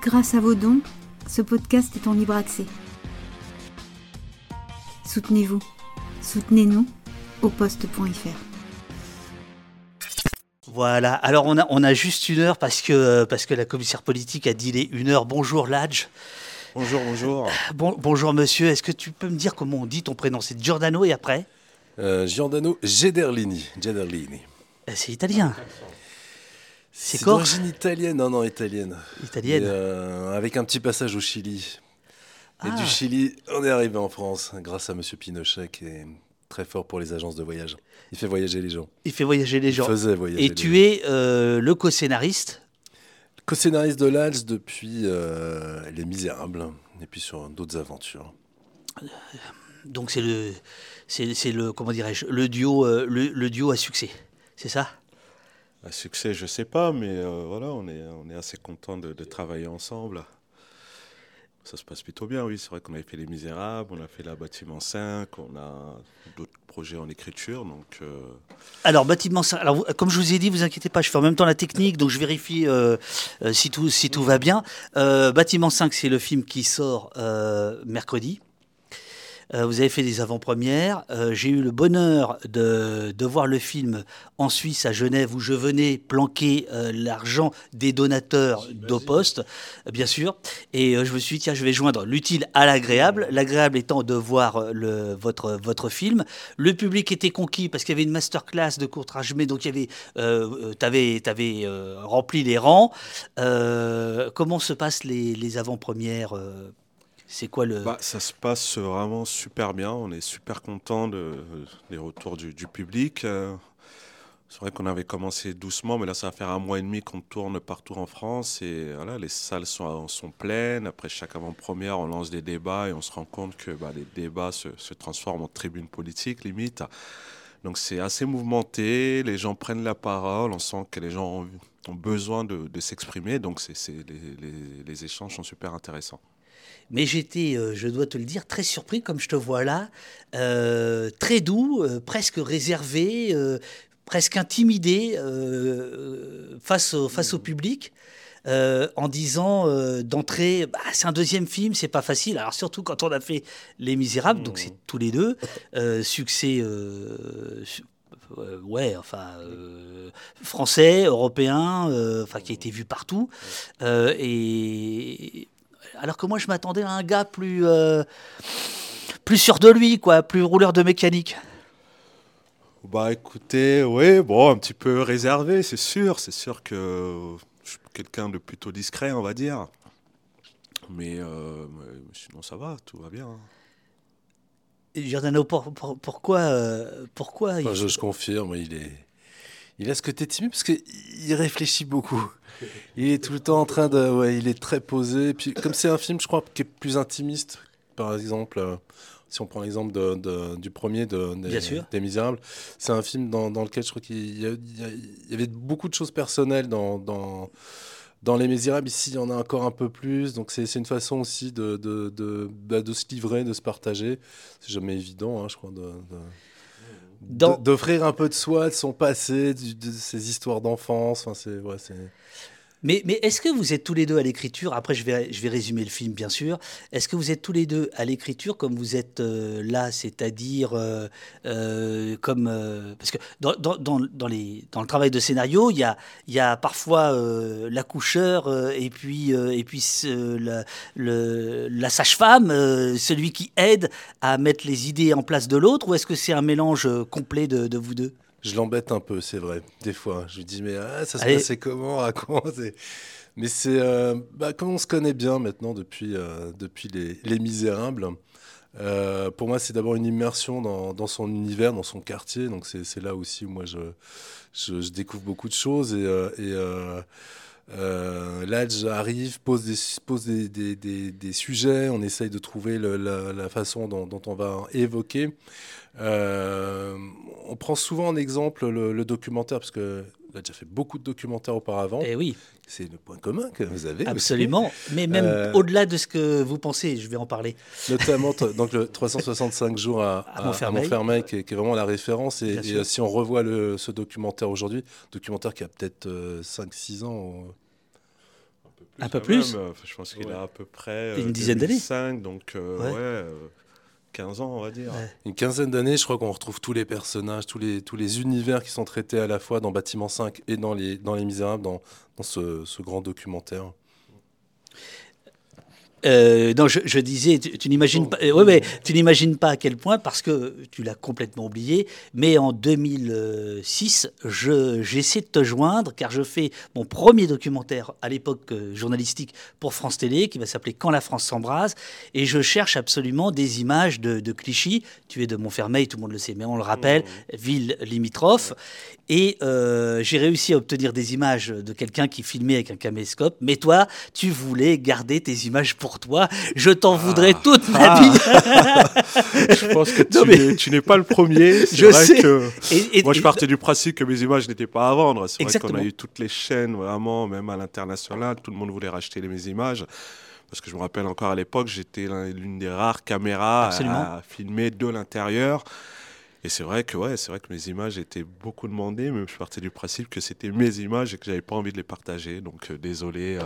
Grâce à vos dons, ce podcast est en libre accès. Soutenez-vous. Soutenez-nous au poste.fr. Voilà, alors on a, on a juste une heure parce que, parce que la commissaire politique a dit les une heure. Bonjour Ladj. Bonjour, bonjour. Bon, bonjour monsieur, est-ce que tu peux me dire comment on dit ton prénom? C'est Giordano et après? Euh, Giordano Gederlini. Gederlini. Euh, C'est italien. C'est d'origine italienne, non, non, italienne. Italienne. Euh, avec un petit passage au Chili. Et Ah. du Chili, on est arrivé en France grâce à Monsieur Pinochet qui est très fort pour les agences de voyage. Il fait voyager les gens. Il fait voyager les gens. Il faisait voyager Et les tu gens. es euh, le co-scénariste Co-scénariste de l'Alge depuis euh, Les Misérables et puis sur d'autres aventures. Donc c'est le, c'est le, comment dirais-je, le duo, le, le duo à succès. C'est ça? Un succès, je sais pas, mais euh, voilà, on est, on est assez content de, travailler ensemble. Ça se passe plutôt bien, oui. C'est vrai qu'on avait fait Les Misérables, on a fait La Bâtiment 5, on a d'autres projets en écriture, donc euh, Alors, bâtiment 5. Alors, comme je vous ai dit, vous inquiétez pas, je fais en même temps la technique, donc je vérifie euh, si, tout, si tout va bien. Bâtiment 5, c'est le film qui sort mercredi. Euh, vous avez fait des avant-premières. Euh, J'ai eu le bonheur de, de voir le film en Suisse, à Genève, où je venais planquer euh, l'argent des donateurs d'Opost, euh, bien sûr. Et je me suis dit, tiens, je vais joindre l'utile à l'agréable. L'agréable étant de voir le, votre, votre film. Le public était conquis parce qu'il y avait une masterclass de courtrage, mais donc il y avait, tu avais, rempli les rangs. Comment se passent les, les avant-premières C'est quoi le... bah, ça se passe vraiment super bien. On est super content de, des retours du, public. Euh, c'est vrai qu'on avait commencé doucement, mais là, ça va faire un mois et demi qu'on tourne partout en France. Et les salles sont, pleines. Après chaque avant-première, on lance des débats et on se rend compte que bah, les débats se, transforment en tribune politique, limite. Donc c'est assez mouvementé, les gens prennent la parole, on sent que les gens ont, besoin de, s'exprimer. Donc les échanges sont super intéressants. Mais j'étais, euh, je dois te le dire, très surpris comme je te vois là, euh, très doux, euh, presque réservé, euh, presque intimidé face, au, face au public. euh, en disant euh, d'entrée, bah, c'est un deuxième film, c'est pas facile. Alors surtout quand on a fait Les Misérables, donc c'est tous les deux euh, succès, su- ouais, enfin français, européen, enfin qui a été vu partout. Et alors que moi, je m'attendais à un gars plus, euh, plus sûr de lui, quoi, plus rouleur de mécanique. Bah écoutez, oui, bon, un petit peu réservé, c'est sûr. C'est sûr que je suis quelqu'un de plutôt discret, on va dire. Mais, euh, mais sinon, ça va, tout va bien. Et Giordano, pour- pour- pourquoi, euh, pourquoi il- Enfin, je confirme, il est. Il a ce côté timide parce qu'il réfléchit beaucoup. Il est tout le temps en train de. Ouais, il est très posé. Puis, comme c'est un film, je crois, qui est plus intimiste, par exemple, euh, si on prend l'exemple de- de- du premier de, des, des Misérables, c'est un film dans, dans lequel je crois qu'il y, avait beaucoup de choses personnelles dans. dans dans Les Misérables, ici, il y en a encore un peu plus. Donc, c'est une façon aussi de, de, de, bah, de se livrer, de se partager. C'est jamais évident, hein, je crois, de- d'offrir un peu de soi, de son passé, de ses histoires d'enfance. Enfin, c'est. Mais, est-ce que vous êtes tous les deux à l'écriture Après, je vais, je vais résumer le film, bien sûr. Est-ce que vous êtes tous les deux à l'écriture comme vous êtes euh, là, c'est-à-dire euh, euh, comme parce que dans, dans, dans, les, dans le travail de scénario, il y a, y a parfois l'accoucheur et puis et puis la, la sage-femme, celui qui aide à mettre les idées en place de l'autre, ou est-ce que c'est un mélange complet de, de vous deux? Je l'embête un peu, c'est vrai. Des fois, je lui dis mais ah, ça se Allez. passait comment, raconte. Et- Mais c'est euh, bah, comme on se connaît bien maintenant depuis euh, depuis les, les Misérables. euh, pour moi, c'est d'abord une immersion dans, dans son univers, dans son quartier. Donc c'est là aussi où moi je, je, je découvre beaucoup de choses et, et euh, euh, là j'arrive, pose des pose des, des, des- des sujets, on essaye de trouver le- la, la façon dont, dont on va évoquer. Euh, on prend souvent en exemple le, le documentaire parce que il a déjà fait beaucoup de documentaires auparavant. Eh oui, C'est le point commun que vous avez. aussi. absolument. Mais même Euh, au-delà de ce que vous pensez, je vais en parler. Notamment donc le 365 jours à, À Montfermeil. Montfermeil, qui, est, qui est vraiment la référence. Et, et, euh, si on revoit le, ce documentaire aujourd'hui, documentaire qui a peut-être 5-6 ans, Un peu plus, Je pense qu'il a à peu près une dizaine d'années. 5, donc ouais. 15 ans, on va dire. Une quinzaine d'années, je crois qu'on retrouve tous les personnages, tous les, tous les univers qui sont traités à la fois dans Bâtiment 5 et dans Les, dans les Misérables, dans, dans ce, ce grand documentaire. Euh, non, je, disais, tu, n'imagines pas, euh, ouais, mais tu n'imagines pas à quel point, parce que tu l'as complètement oublié. Mais en 2006, j'essaie de te joindre, car je fais mon premier documentaire à l'époque euh, journalistique pour France Télé, qui va s'appeler Quand la France s'embrase, et je cherche absolument des images de, de, Clichy. Tu es de Montfermeil, tout le monde le sait, mais on le rappelle, mmh. ville limitrophe. Et j'ai réussi à obtenir des images de quelqu'un qui filmait avec un caméscope. Mais toi, tu voulais garder tes images pour toi. Je t'en voudrais ah. toute ma ah. vie. je pense que tu, n'es pas le premier. Je vrai sais. Que moi, je partais du principe que mes images n'étaient pas à vendre. C'est vrai qu'on a eu toutes les chaînes, vraiment, même à l'international. Tout le monde voulait racheter mes images. Parce que je me rappelle encore à l'époque, j'étais l'une des rares caméras à filmer de l'intérieur. Et c'est vrai que ouais, c'est vrai que mes images étaient beaucoup demandées, mais je partais du principe que c'était mes images et que j'avais pas envie de les partager. Donc euh, désolé. Euh.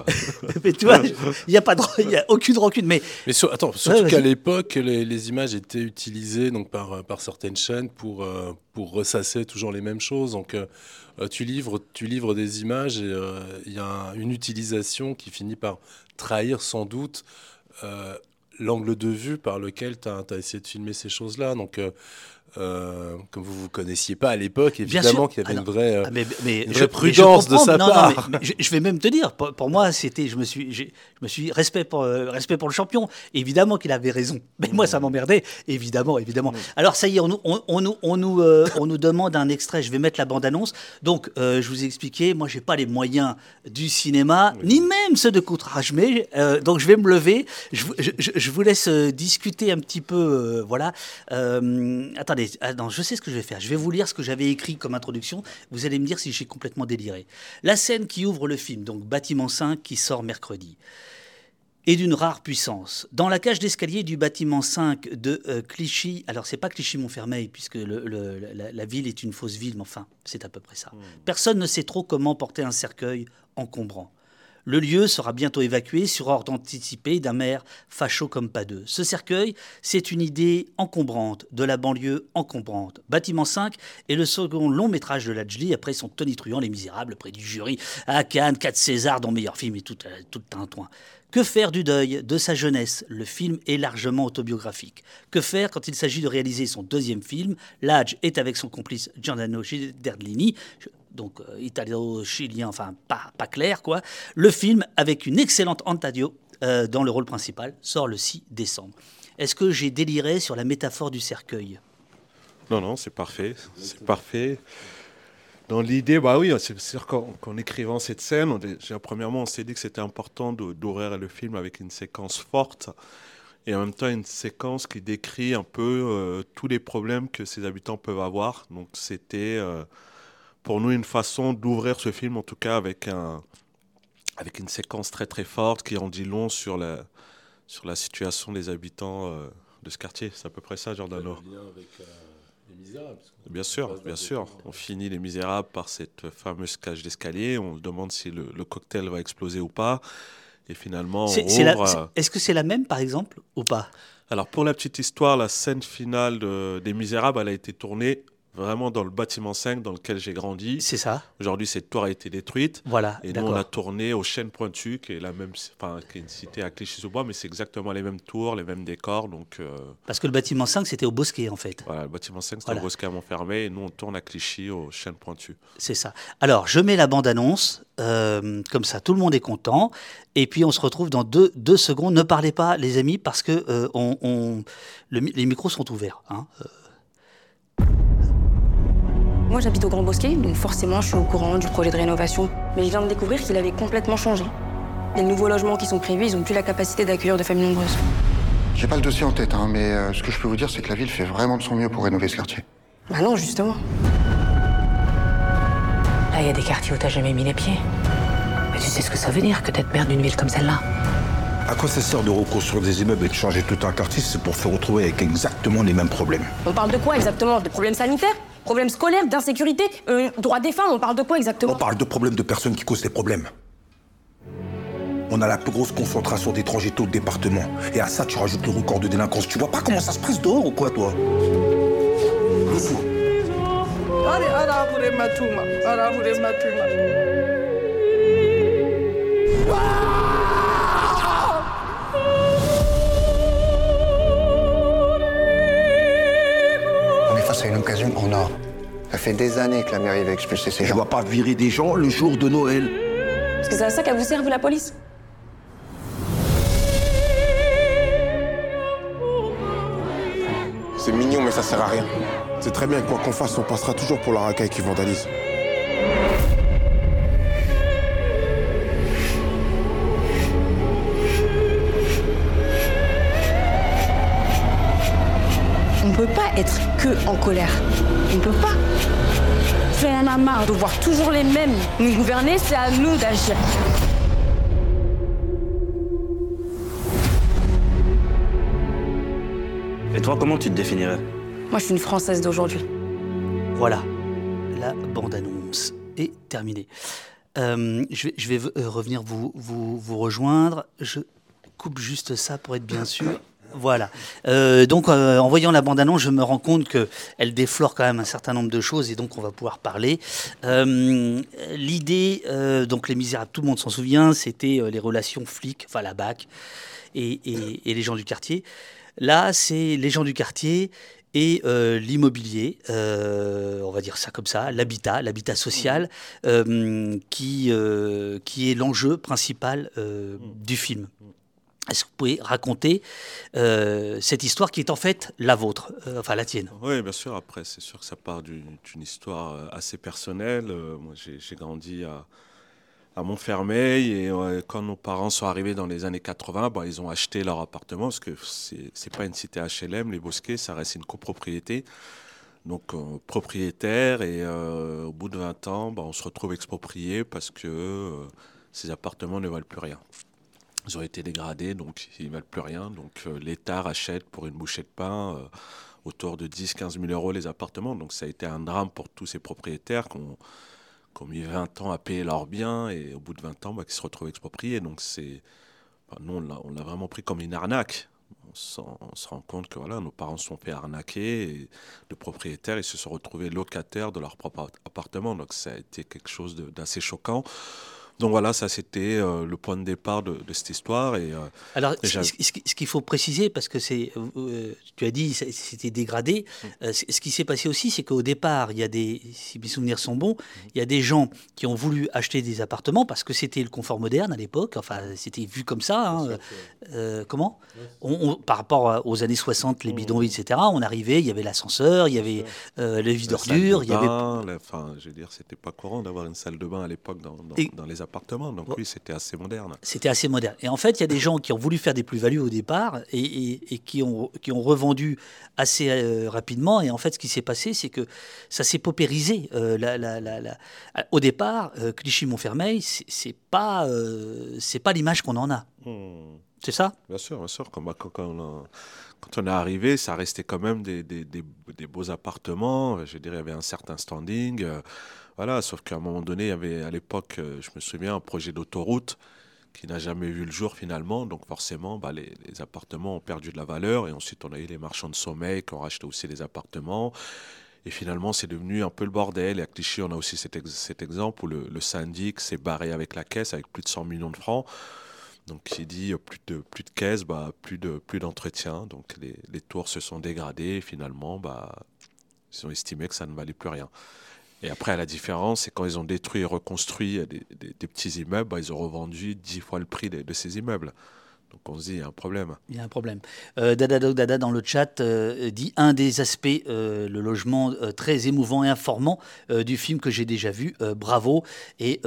mais tu vois, il n'y a pas de, y a aucune rancune. Mais, mais attends, surtout qu'à l'époque, les, images étaient utilisées donc par euh, par certaines chaînes pour pour ressasser toujours les mêmes choses. Donc tu livres tu livres des images et il y a une utilisation qui finit par trahir sans doute l'angle de vue par lequel tu as, as, essayé de filmer ces choses-là. Donc, euh, comme vous ne vous connaissiez pas à l'époque, évidemment qu'il y avait une vraie, ah, mais, prudence de sa part. je, vais même te dire, pour, moi, c'était, je me suis, je me suis respect pour, euh, respect pour le champion. Évidemment qu'il avait raison, mais moi ça m'emmerdait, évidemment, évidemment. Alors ça y est, on, on, on nous, on nous, euh, on nous demande un extrait. Je vais mettre la bande-annonce. Donc, je vous ai expliqué, moi j'ai pas les moyens du cinéma, ni même ceux de courtrage, mais donc je vais me lever. Je, je vous laisse discuter un petit peu, voilà. attendez. Ah je sais ce que je vais faire. Je vais vous lire ce que j'avais écrit comme introduction. Vous allez me dire si j'ai complètement déliré. La scène qui ouvre le film, donc bâtiment 5 qui sort mercredi, est d'une rare puissance. Dans la cage d'escalier du bâtiment 5 de euh, Clichy, alors c'est pas Clichy-Montfermeil, puisque la, ville est une fausse ville, mais enfin, c'est à peu près ça. Hmm. Personne ne sait trop comment porter un cercueil encombrant. Le lieu sera bientôt évacué sur ordre anticipé d'un maire facho comme pas deux. Ce cercueil, c'est une idée encombrante de la banlieue encombrante. Bâtiment 5 est le second long métrage de Lajli après son tonitruant Les Misérables près du jury à Cannes, 4 César dans meilleur film et tout, euh, tout le tintouin. Que faire du deuil de sa jeunesse? Le film est largement autobiographique. Que faire quand il s'agit de réaliser son deuxième film? L'Adj est avec son complice Giordano Derdlini donc euh, italo-chilien, enfin pas, pas clair quoi. Le film, avec une excellente Antadio euh, dans le rôle principal, sort le 6 décembre. Est-ce que j'ai déliré sur la métaphore du cercueil? Non, non, c'est parfait, c'est parfait. Dans l'idée, bah oui, c'est sûr qu'en écrivant cette scène, premièrement, on s'est dit que c'était important d'ouvrir le film avec une séquence forte et en même temps une séquence qui décrit un peu euh, tous les problèmes que ces habitants peuvent avoir. Donc c'était pour nous une façon d'ouvrir ce film, en tout cas avec, un, avec une séquence très très forte qui en dit long sur la, situation des habitants euh, de ce quartier. C'est à peu près ça, Giordano. euh, Misérables. Bien sûr, bien sûr. On finit Les Misérables par cette fameuse cage d'escalier. On se demande si le, cocktail va exploser ou pas. Et finalement, on ouvre... Est-ce que c'est la même, par exemple, ou pas? Alors pour la petite histoire, la scène finale des Misérables, elle a été tournée vraiment dans le bâtiment 5 dans lequel j'ai grandi. C'est ça. Aujourd'hui, cette tour a été détruite. Voilà. Et nous, on a tourné aux Chênes Pointues, qui est la même, enfin, qui est une cité à Clichy-sous-Bois, mais c'est exactement les mêmes tours, les mêmes décors. Donc, euh, Parce que le bâtiment 5, c'était au Bosquet, en fait. Voilà, le bâtiment 5, c'était au Bosquet à Montfermeil, et nous, on tourne à Clichy, aux Chênes Pointues. C'est ça. Alors, je mets la bande-annonce, euh, comme ça, tout le monde est content. Et puis, on se retrouve dans deux, deux secondes. Ne parlez pas, les amis, parce que euh, on, les micros sont ouverts. Hein. Moi j'habite au Grand Bosquet, donc forcément je suis au courant du projet de rénovation. Mais je viens de découvrir qu'il avait complètement changé. Les nouveaux logements qui sont prévus, ils n'ont plus la capacité d'accueillir de familles nombreuses. J'ai pas le dossier en tête, hein, mais euh, ce que je peux vous dire, c'est que la ville fait vraiment de son mieux pour rénover ce quartier. Bah non, justement. Là, il y a des quartiers où t'as jamais mis les pieds. Mais tu sais ce que ça veut dire que d'être maire d'une ville comme celle-là À quoi ça sert de reconstruire des immeubles et de changer tout un quartier C'est pour se retrouver avec exactement les mêmes problèmes. On parle de quoi exactement? Des problèmes sanitaires? Problèmes scolaires, d'insécurité, euh, droits des femmes, on parle de quoi exactement On parle de problèmes de personnes qui causent des problèmes. On a la plus grosse concentration d'étrangers au département. Et à ça, tu rajoutes le record de délinquance. Tu vois pas comment ça se passe dehors ou quoi, toi? Le fou. On est face à une occasion en or. Ça fait des années que la mairie va expulser ces Je gens. dois pas virer des gens le jour de Noël. Parce que c'est à ça qu'elle vous serve la police C'est mignon, mais ça sert à rien. C'est très bien, quoi qu'on fasse, on passera toujours pour la racaille qui vandalise. On peut pas être que en colère. On peut pas. On en a marre de voir toujours les mêmes nous gouverner, c'est à nous d'agir. Et toi, comment tu te définirais? Moi, je suis une Française d'aujourd'hui. Voilà, la bande-annonce est terminée. Euh, je vais, je vais euh, revenir vous, vous, vous rejoindre. Je coupe juste ça pour être bien sûr. Voilà. Euh, donc, euh, en voyant la bande-annonce, je me rends compte qu'elle déflore quand même un certain nombre de choses et donc on va pouvoir parler. Euh, L'idée, donc Les Misérables, tout le monde s'en souvient, c'était les relations flics, enfin la BAC et, et- et les gens du quartier. Là, c'est les gens du quartier et euh, l'immobilier, euh, on va dire ça comme ça, l'habitat, l'habitat social, euh, qui, qui est l'enjeu principal euh, du film. Est-ce que vous pouvez raconter euh, cette histoire qui est en fait la vôtre, euh, enfin la tienne? Oui, bien sûr. Après, c'est sûr que ça part d'une histoire euh, assez personnelle. Moi, j'ai grandi à, Montfermeil et quand nos parents sont arrivés dans les années 80, bah, ils ont acheté leur appartement parce que c'est pas une cité HLM, les Bosquets, ça reste une copropriété. Donc propriétaire et au bout de 20 ans, bah, on se retrouve exproprié parce que ces appartements ne valent plus rien. Ils ont été dégradés, donc ils ne valent plus rien. Donc euh, l'État rachète pour une bouchée de pain euh, autour de 10-15 000 euros les appartements. Donc ça a été un drame pour tous ces propriétaires qui ont, mis 20 ans à payer leurs biens et au bout de 20 ans, bah, qui se retrouvent expropriés. Donc c'est, enfin, nous, on l'a- vraiment pris comme une arnaque. On, se rend compte que voilà, nos parents se sont fait arnaquer et le propriétaire, ils se sont retrouvés locataires de leur propre appartement. Donc ça a été quelque chose d'assez choquant. Donc voilà, ça c'était euh, le point de départ de, de cette histoire. Et, euh, Alors, et ce, qu'il faut préciser, parce que c'est, euh, tu as dit, c'était dégradé. c- ce qui s'est passé aussi, c'est qu'au départ, il y a des, si mes souvenirs sont bons, il y a des gens qui ont voulu acheter des appartements parce que c'était le confort moderne à l'époque. Enfin, c'était vu comme ça. hein, euh, comment On- on- Par rapport aux années 60, les bidonvilles, etc. On arrivait, il y avait l'ascenseur, il y avait euh, le d'ordures, il y avait Enfin, je veux dire, c'était pas courant d'avoir une salle de bain à l'époque dans, dans- Et- dans les appartements. Donc oui, c'était assez moderne. C'était assez moderne. Et en fait, il y a des gens qui ont voulu faire des plus-values au départ et, et- et qui, ont, qui ont revendu assez euh, rapidement. Et en fait, ce qui s'est passé, c'est que ça s'est paupérisé. Euh, la- la- la- la- Au départ, euh, Clichy-Montfermeil, c'est pas, euh, c'est pas l'image qu'on en a. Hmm. C'est ça? Bien sûr, bien sûr. Quand, quand- quand on, a- quand on est arrivé, ça restait quand même des, des- des- des beaux appartements. Je dirais, il y avait un certain standing. Voilà, sauf qu'à un moment donné, il y avait à l'époque, euh, je me souviens, un projet d'autoroute qui n'a jamais vu le jour finalement. Donc forcément, bah, les, appartements ont perdu de la valeur. Et ensuite, on a eu les marchands de sommeil qui ont racheté aussi les appartements. Et finalement, c'est devenu un peu le bordel. Et à Clichy, on a aussi cet, ex- cet exemple où le, syndic s'est barré avec la caisse avec plus de 100 millions de francs. Donc, qui dit euh, plus de, plus de caisse, bah, plus de plus d'entretien. Donc, les, les tours se sont dégradées. Et finalement, bah, ils ont estimé que ça ne valait plus rien. Et après, la différence, c'est quand ils ont détruit et reconstruit des, petits immeubles, bah, ils ont revendu 10 fois le prix de, ces immeubles. Donc, on se dit, il y a un problème. Il y a un problème. Euh, Dada Dog Dada dans le chat euh, dit un des aspects, euh, le logement très émouvant et informant du film que j'ai déjà vu. Bravo. Et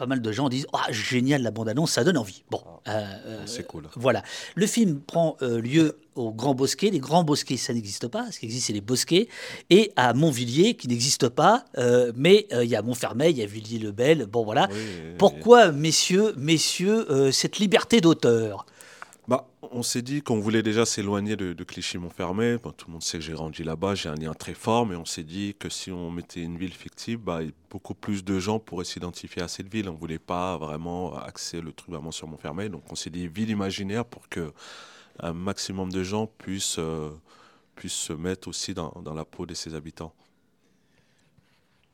pas mal de gens disent ah génial la bande annonce, ça donne envie. Bon, euh, euh, C'est cool. voilà. Le film prend euh, lieu au Grand Bosquet. Les Grands Bosquets, ça n'existe pas. Ce qui existe, c'est les Bosquets. Et à Montvilliers, qui n'existe pas. euh, mais euh, il y a Montfermeil, il y a Villiers-le-Bel. Bon, voilà. Oui, Pourquoi, messieurs, messieurs, euh, cette liberté d'auteur? Bah, On s'est dit qu'on voulait déjà s'éloigner de, Clichy-Montfermé. tout le monde sait que j'ai grandi là-bas, j'ai un lien très fort, mais on s'est dit que si on mettait une ville fictive, bah, beaucoup plus de gens pourraient s'identifier à cette ville. On ne voulait pas vraiment axer le truc vraiment sur Montfermé. Donc on s'est dit ville imaginaire pour que un maximum de gens puissent, euh, se mettre aussi dans la peau de ses habitants.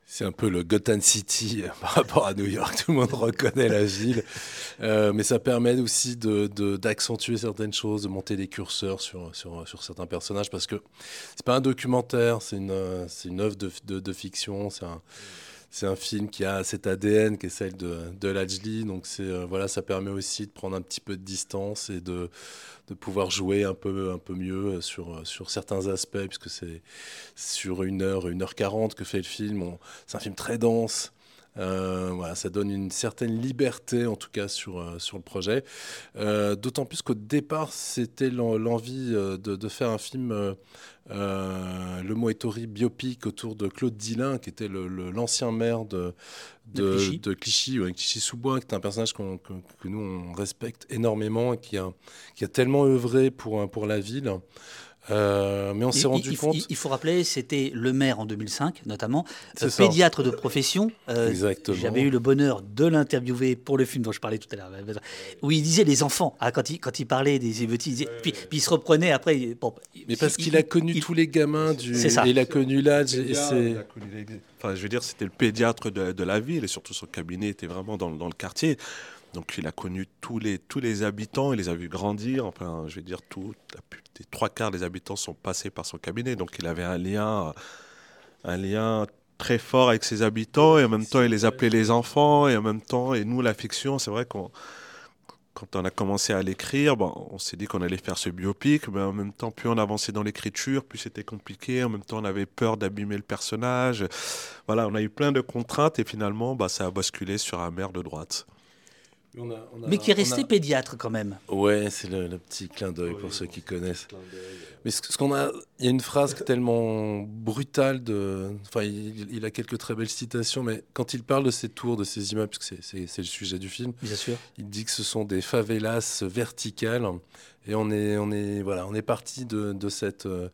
C'est un peu le Gotham City euh, par rapport à New York. Tout le monde reconnaît la ville. Euh, mais ça permet aussi d'accentuer certaines choses, de monter des curseurs sur, certains personnages. Parce que c'est pas un documentaire, c'est une, une œuvre de, de fiction. C'est un c'est un film qui a cet ADN qui est celle de, de Lajli. Donc euh, voilà, ça permet aussi de prendre un petit peu de distance et de, de pouvoir jouer un peu, un peu mieux sur, sur certains aspects, puisque c'est sur une heure, une heure quarante que fait le film. C'est un film très dense. Euh, voilà, ça donne une certaine liberté, en tout cas, sur, euh, sur le projet. D'autant plus qu'au départ, c'était l'envie de, de, faire un film euh, le Moetori biopic autour de Claude Dillin, qui était l'ancien maire de, de, Clichy, Clichy-sous-Bois, qui est un personnage que, nous on respecte énormément et qui a, qui a tellement œuvré pour, pour la ville. Euh, mais on s'est rendu il, compte. Il, faut rappeler, c'était le maire en 2005, notamment, euh, pédiatre de profession. Euh, Exactement. J'avais eu le bonheur de l'interviewer pour le film dont je parlais tout à l'heure, où il disait les enfants. Ah, quand, il, quand il parlait des émeutiers, puis, puis, il se reprenait après. Bon, mais parce qu'il a connu tous les gamins du. C'est ça. Il a connu l'âge. Enfin, je veux dire, c'était le pédiatre de, de, la ville et surtout son cabinet était vraiment dans, dans le quartier. Donc il a connu tous les, tous les habitants, il les a vus grandir. Enfin, je vais dire, tout, les trois quarts des habitants sont passés par son cabinet. Donc il avait un lien, un lien très fort avec ses habitants et en même temps il les appelait les enfants et en même temps, et nous, la fiction, c'est vrai qu'on quand on a commencé à l'écrire, on s'est dit qu'on allait faire ce biopic, mais en même temps, plus on avançait dans l'écriture, plus c'était compliqué. En même temps, on avait peur d'abîmer le personnage. Voilà, on a eu plein de contraintes et finalement, bah, ça a basculé sur un maire de droite mais qui est resté pédiatre quand même. Ouais, c'est le, petit clin d'œil pour ceux qui connaissent. Mais ce, qu'on a, il y a une phrase tellement brutale de, enfin, il, a quelques très belles citations, mais quand il parle de ces tours, de ces immeubles, parce que c'est le sujet du film, Bien sûr. il dit que ce sont des favelas verticales, et on est, on est, voilà, on est parti de, de cette, de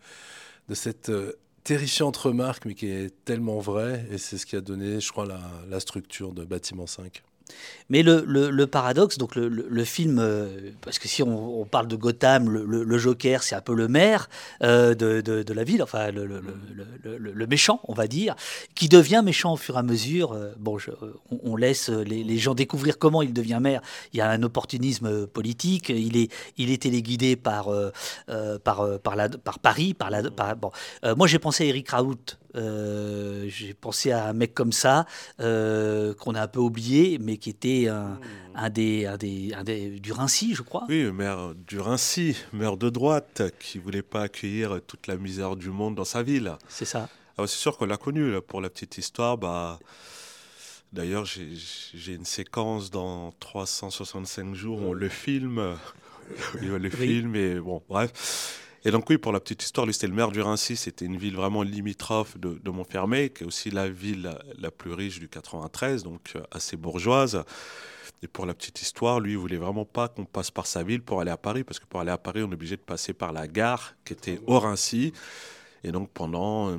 cette euh, terrifiante remarque, mais qui est tellement vraie, et c'est ce qui a donné, je crois, la, la structure de Bâtiment 5. Mais le, le, paradoxe, donc le, le film, euh, parce que si on, parle de Gotham, le, Joker, c'est un peu le maire euh, de, de, la ville, enfin le, méchant, on va dire, qui devient méchant au fur et à mesure. Euh, bon, on, laisse les, gens découvrir comment il devient maire. Il y a un opportunisme politique. Il est, il est téléguidé par, par, par, par Paris. Par la, bon. moi, j'ai pensé à Eric Raoult euh, j'ai pensé à un mec comme ça, euh, qu'on a un peu oublié, mais qui était un, hmm. des, un, des, un des, du Rincy, je crois. Oui, maire du Rincy, maire de droite, qui voulait pas accueillir toute la misère du monde dans sa ville. C'est ça. c'est sûr qu'on l'a connu, pour la petite histoire. Bah, D'ailleurs, j'ai une séquence dans 365 jours où on le filme. le film, et bon, bref. Et donc oui, pour la petite histoire, lui c'était le maire du Rincy, c'était une ville vraiment limitrophe de, Montfermé, qui est aussi la ville la, plus riche du 93, donc euh, assez bourgeoise. Et pour la petite histoire, lui, il voulait vraiment pas qu'on passe par sa ville pour aller à Paris, parce que pour aller à Paris, on est obligé de passer par la gare qui était au Rincy. Et donc pendant euh,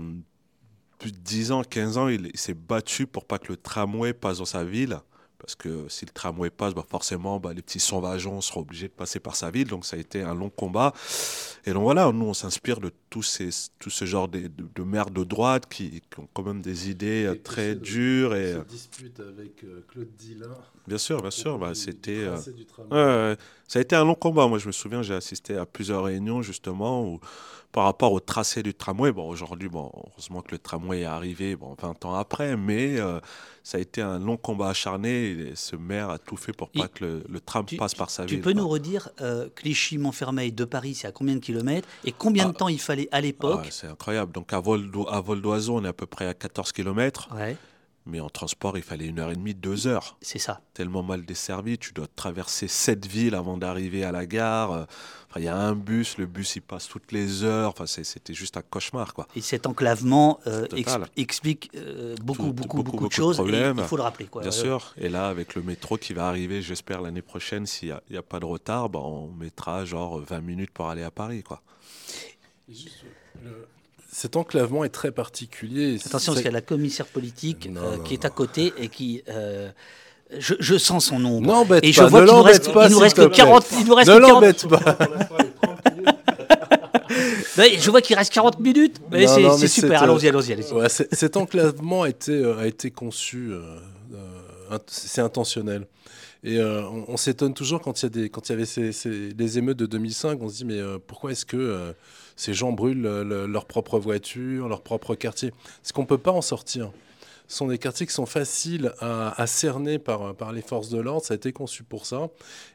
plus de 10 ans, 15 ans, il s'est battu pour pas que le tramway passe dans sa ville parce que si le tramway passe, bah forcément, bah, les petits sauvageons seront obligés de passer par sa ville. Donc ça a été un long combat. Et donc voilà, nous, on s'inspire de tous ces, tout ce genre de, de, maires de droite qui, ont quand même des idées euh, très dures. Et, euh, dispute avec euh, Claude Dillin. Bien sûr, bien sûr. Bah, c'était, ça a été un long combat. Moi, je me souviens, j'ai assisté à plusieurs réunions justement où par rapport au tracé du tramway. Bon, aujourd'hui, bon, heureusement que le tramway est arrivé bon, 20 ans après, mais euh, ça a été un long combat acharné. Et ce maire a tout fait pour pas que le, tram passe par sa ville. Tu peux nous redire, euh, Clichy-Montfermeil de Paris, c'est à combien de kilomètres Et combien de ah. temps il fallait à l'époque ah, C'est incroyable. Donc à vol, à vol d'oiseau, on est à peu près à 14 kilomètres. Ouais. Mais en transport, il fallait une heure et demie, deux heures. C'est ça. Tellement mal desservi, tu dois traverser sept villes avant d'arriver à la gare. Enfin, il y a un bus, le bus il passe toutes les heures. Enfin, c'était juste un cauchemar, quoi. Et cet enclavement euh, explique euh, beaucoup, beaucoup, beaucoup, de choses. il faut le rappeler, quoi. Bien sûr. Et là, avec le métro qui va arriver, j'espère l'année prochaine, s'il n'y a, a, pas de retard, bah, on mettra genre 20 minutes pour aller à Paris, quoi. Cet enclavement est très particulier. Attention, parce qu'il y a la commissaire politique euh, qui est à côté et qui. Euh, je, je, sens son nom. N'embête et je vois qu'il nous reste, pas, il nous reste que 40. Il nous reste ne l'embête pas. je vois qu'il reste 40 minutes. Mais c'est super. Allons-y, allons-y. Ouais, cet enclavement a été, euh, a été conçu. Euh, c'est intentionnel. Et on, on s'étonne toujours quand il y, a des, quand il y avait ces, ces, les émeutes de 2005. On se dit, mais pourquoi est-ce que ces gens brûlent leur propre voiture, leur propre quartier. Est-ce qu'on ne peut pas en sortir Ce sont des quartiers qui sont faciles à, cerner par, par les forces de l'ordre. Ça a été conçu pour ça.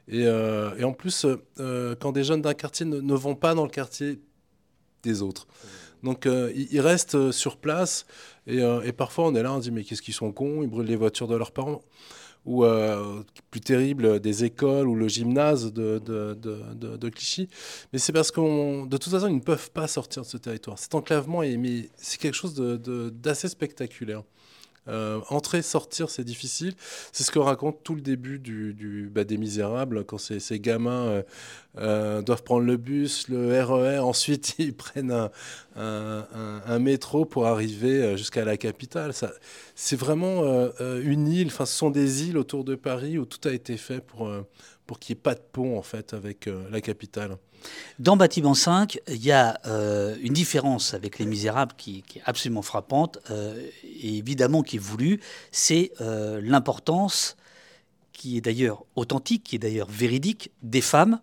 Et, euh, en plus, euh, quand des jeunes d'un quartier ne, vont pas dans le quartier des autres. Donc euh, ils, restent sur place et, et, parfois on est là, on dit mais qu'est-ce qu'ils sont cons, ils brûlent les voitures de leurs parents ou euh, plus terrible, des écoles ou le gymnase de, de, Clichy. Mais c'est parce que de toute façon, ils ne peuvent pas sortir de ce territoire. Cet enclavement, c'est quelque chose d'assez spectaculaire. Euh, entrer, sortir, c'est difficile. C'est ce que raconte tout le début du, du bah, des Misérables, quand ces, gamins euh, euh, doivent prendre le bus, le RER, ensuite ils prennent un, métro pour arriver jusqu'à la capitale. C'est vraiment une île, enfin ce sont des îles autour de Paris où tout a été fait pour, pour qu'il n'y ait pas de pont avec la capitale. Dans Bâtiment 5, il y a euh, une différence avec Les Misérables qui, est absolument frappante euh, et évidemment qui est voulue, c'est euh, l'importance qui est d'ailleurs authentique, qui est d'ailleurs véridique, des femmes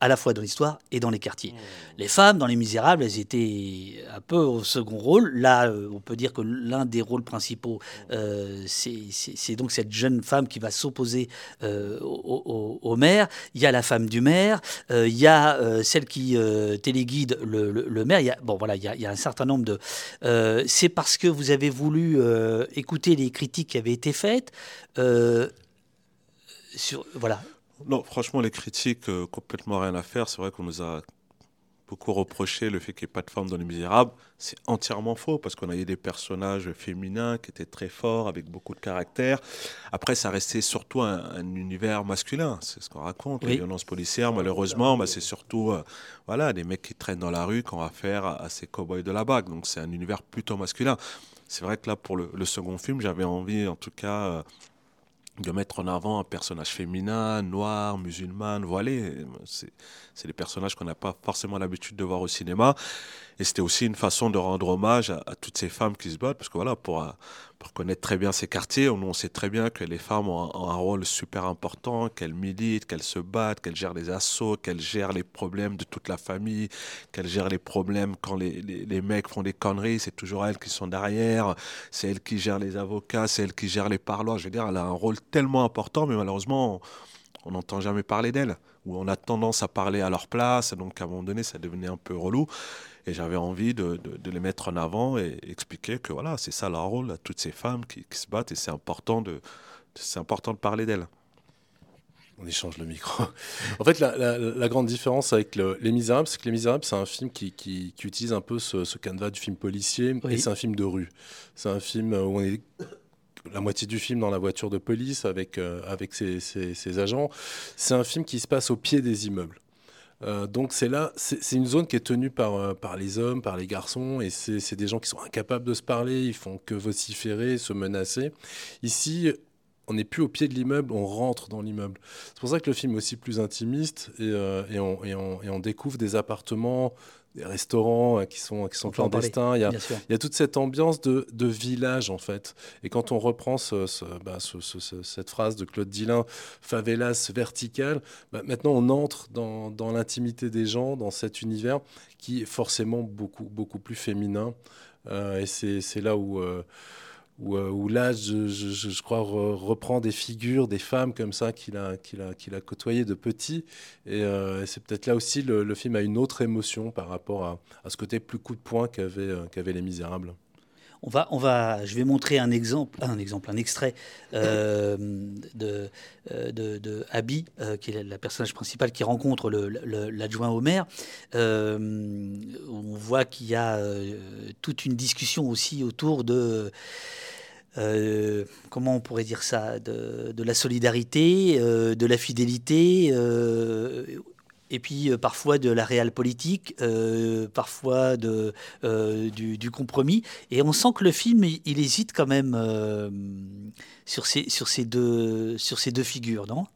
à la fois dans l'histoire et dans les quartiers. Les femmes, dans Les Misérables, elles étaient un peu au second rôle. Là, euh, on peut dire que l'un des rôles principaux, euh, c'est donc cette jeune femme qui va s'opposer euh, au, maire. Il y a la femme du maire, il y a celle qui téléguide le, maire. Il y a, bon, voilà, il y a, un certain nombre de... c'est parce que vous avez voulu écouter les critiques qui avaient été faites. sur, voilà, non, franchement, les critiques, euh, complètement rien à faire. C'est vrai qu'on nous a beaucoup reproché le fait qu'il n'y ait pas de femmes dans Les Misérables. C'est entièrement faux parce qu'on a eu des personnages féminins qui étaient très forts, avec beaucoup de caractère. Après, ça restait surtout un, univers masculin. C'est ce qu'on raconte. Les violences policières, malheureusement, bah, c'est surtout euh, voilà, des mecs qui traînent dans la rue qu'on va faire à, ces cow-boys de la bague. Donc, c'est un univers plutôt masculin. C'est vrai que là, pour le, second film, j'avais envie, en tout cas, euh, de mettre en avant un personnage féminin, noir, musulman, voilé. C'est des personnages qu'on n'a pas forcément l'habitude de voir au cinéma. Et c'était aussi une façon de rendre hommage à, toutes ces femmes qui se battent, parce que voilà, pour, euh, pour connaître très bien ces quartiers, on, sait très bien que les femmes ont un, rôle super important, qu'elles militent, qu'elles se battent, qu'elles gèrent les assauts, qu'elles gèrent les problèmes de toute la famille, qu'elles gèrent les problèmes quand les, les, les mecs font des conneries, c'est toujours elles qui sont derrière, c'est elles qui gèrent les avocats, c'est elles qui gèrent les parloirs. Je veux dire, elle a un rôle tellement important, mais malheureusement, on n'entend jamais parler d'elles, ou on a tendance à parler à leur place, donc à un moment donné, ça devenait un peu relou. Et j'avais envie de, les mettre en avant et expliquer que voilà, c'est ça leur rôle à toutes ces femmes qui, se battent et c'est important de, c'est important de parler d'elles. On échange le micro. en fait, la, grande différence avec Les Misérables, c'est que Les Misérables, c'est un film qui, qui, utilise un peu ce, ce, canevas du film policier, et c'est un film de rue. C'est un film où on est la moitié du film dans la voiture de police avec, euh, avec ses, ses agents. C'est un film qui se passe au pied des immeubles. Euh, donc c'est là, c'est une zone qui est tenue par, euh, par les hommes, par les garçons, et c'est des gens qui sont incapables de se parler, ils font que vociférer, se menacer. Ici, on n'est plus au pied de l'immeuble, on rentre dans l'immeuble. C'est pour ça que le film est aussi plus intimiste, et, euh, et, on, et, on, et on, découvre des appartements des restaurants euh, qui sont, qui sont clandestins. Il y, a, il y, a, toute cette ambiance de, de, village, en fait. Et quand on reprend ce, bah, cette phrase de Claude Dillin, favelas vertical, bah, maintenant on entre dans, dans l'intimité des gens, dans cet univers qui est forcément beaucoup, beaucoup plus féminin. Euh, et c'est là où... Euh, euh, où, là, je, crois, reprend des figures, des femmes comme ça qu'il a, qu'il a, qu'il a côtoyées de petit. Et, euh, c'est peut-être là aussi le, film a une autre émotion par rapport à, ce côté plus coup de poing qu'avaient, euh, Les Misérables. On va, je vais montrer un exemple, un exemple, un extrait euh, de, euh, de, de Abby, euh, qui est la personnage principal qui rencontre l'adjoint au maire. On voit qu'il y a toute une discussion aussi autour de comment on pourrait dire ça, de, la solidarité, de la fidélité, et puis euh, parfois de la réelle politique, euh, parfois de, euh, du, du compromis. Et on sent que le film, il, il hésite quand même sur, ces, sur, ces deux, sur ces deux figures, non?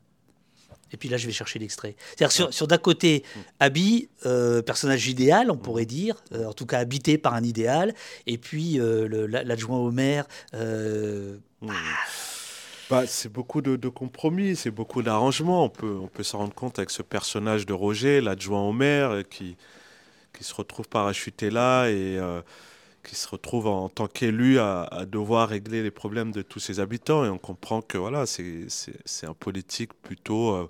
Et puis là, je vais chercher l'extrait. C'est-à-dire sur, sur d'un côté, Abby, euh, personnage idéal, on pourrait dire, euh, en tout cas habité par un idéal, et puis euh, l'adjoint au maire. euh, Bah, c'est beaucoup de, compromis, c'est beaucoup d'arrangements. On peut, on peut s'en rendre compte avec ce personnage de Roger, l'adjoint au maire, euh, qui, qui se retrouve parachuté là et euh, qui se retrouve en tant qu'élu à, devoir régler les problèmes de tous ses habitants. Et on comprend que voilà, c'est un politique plutôt, euh,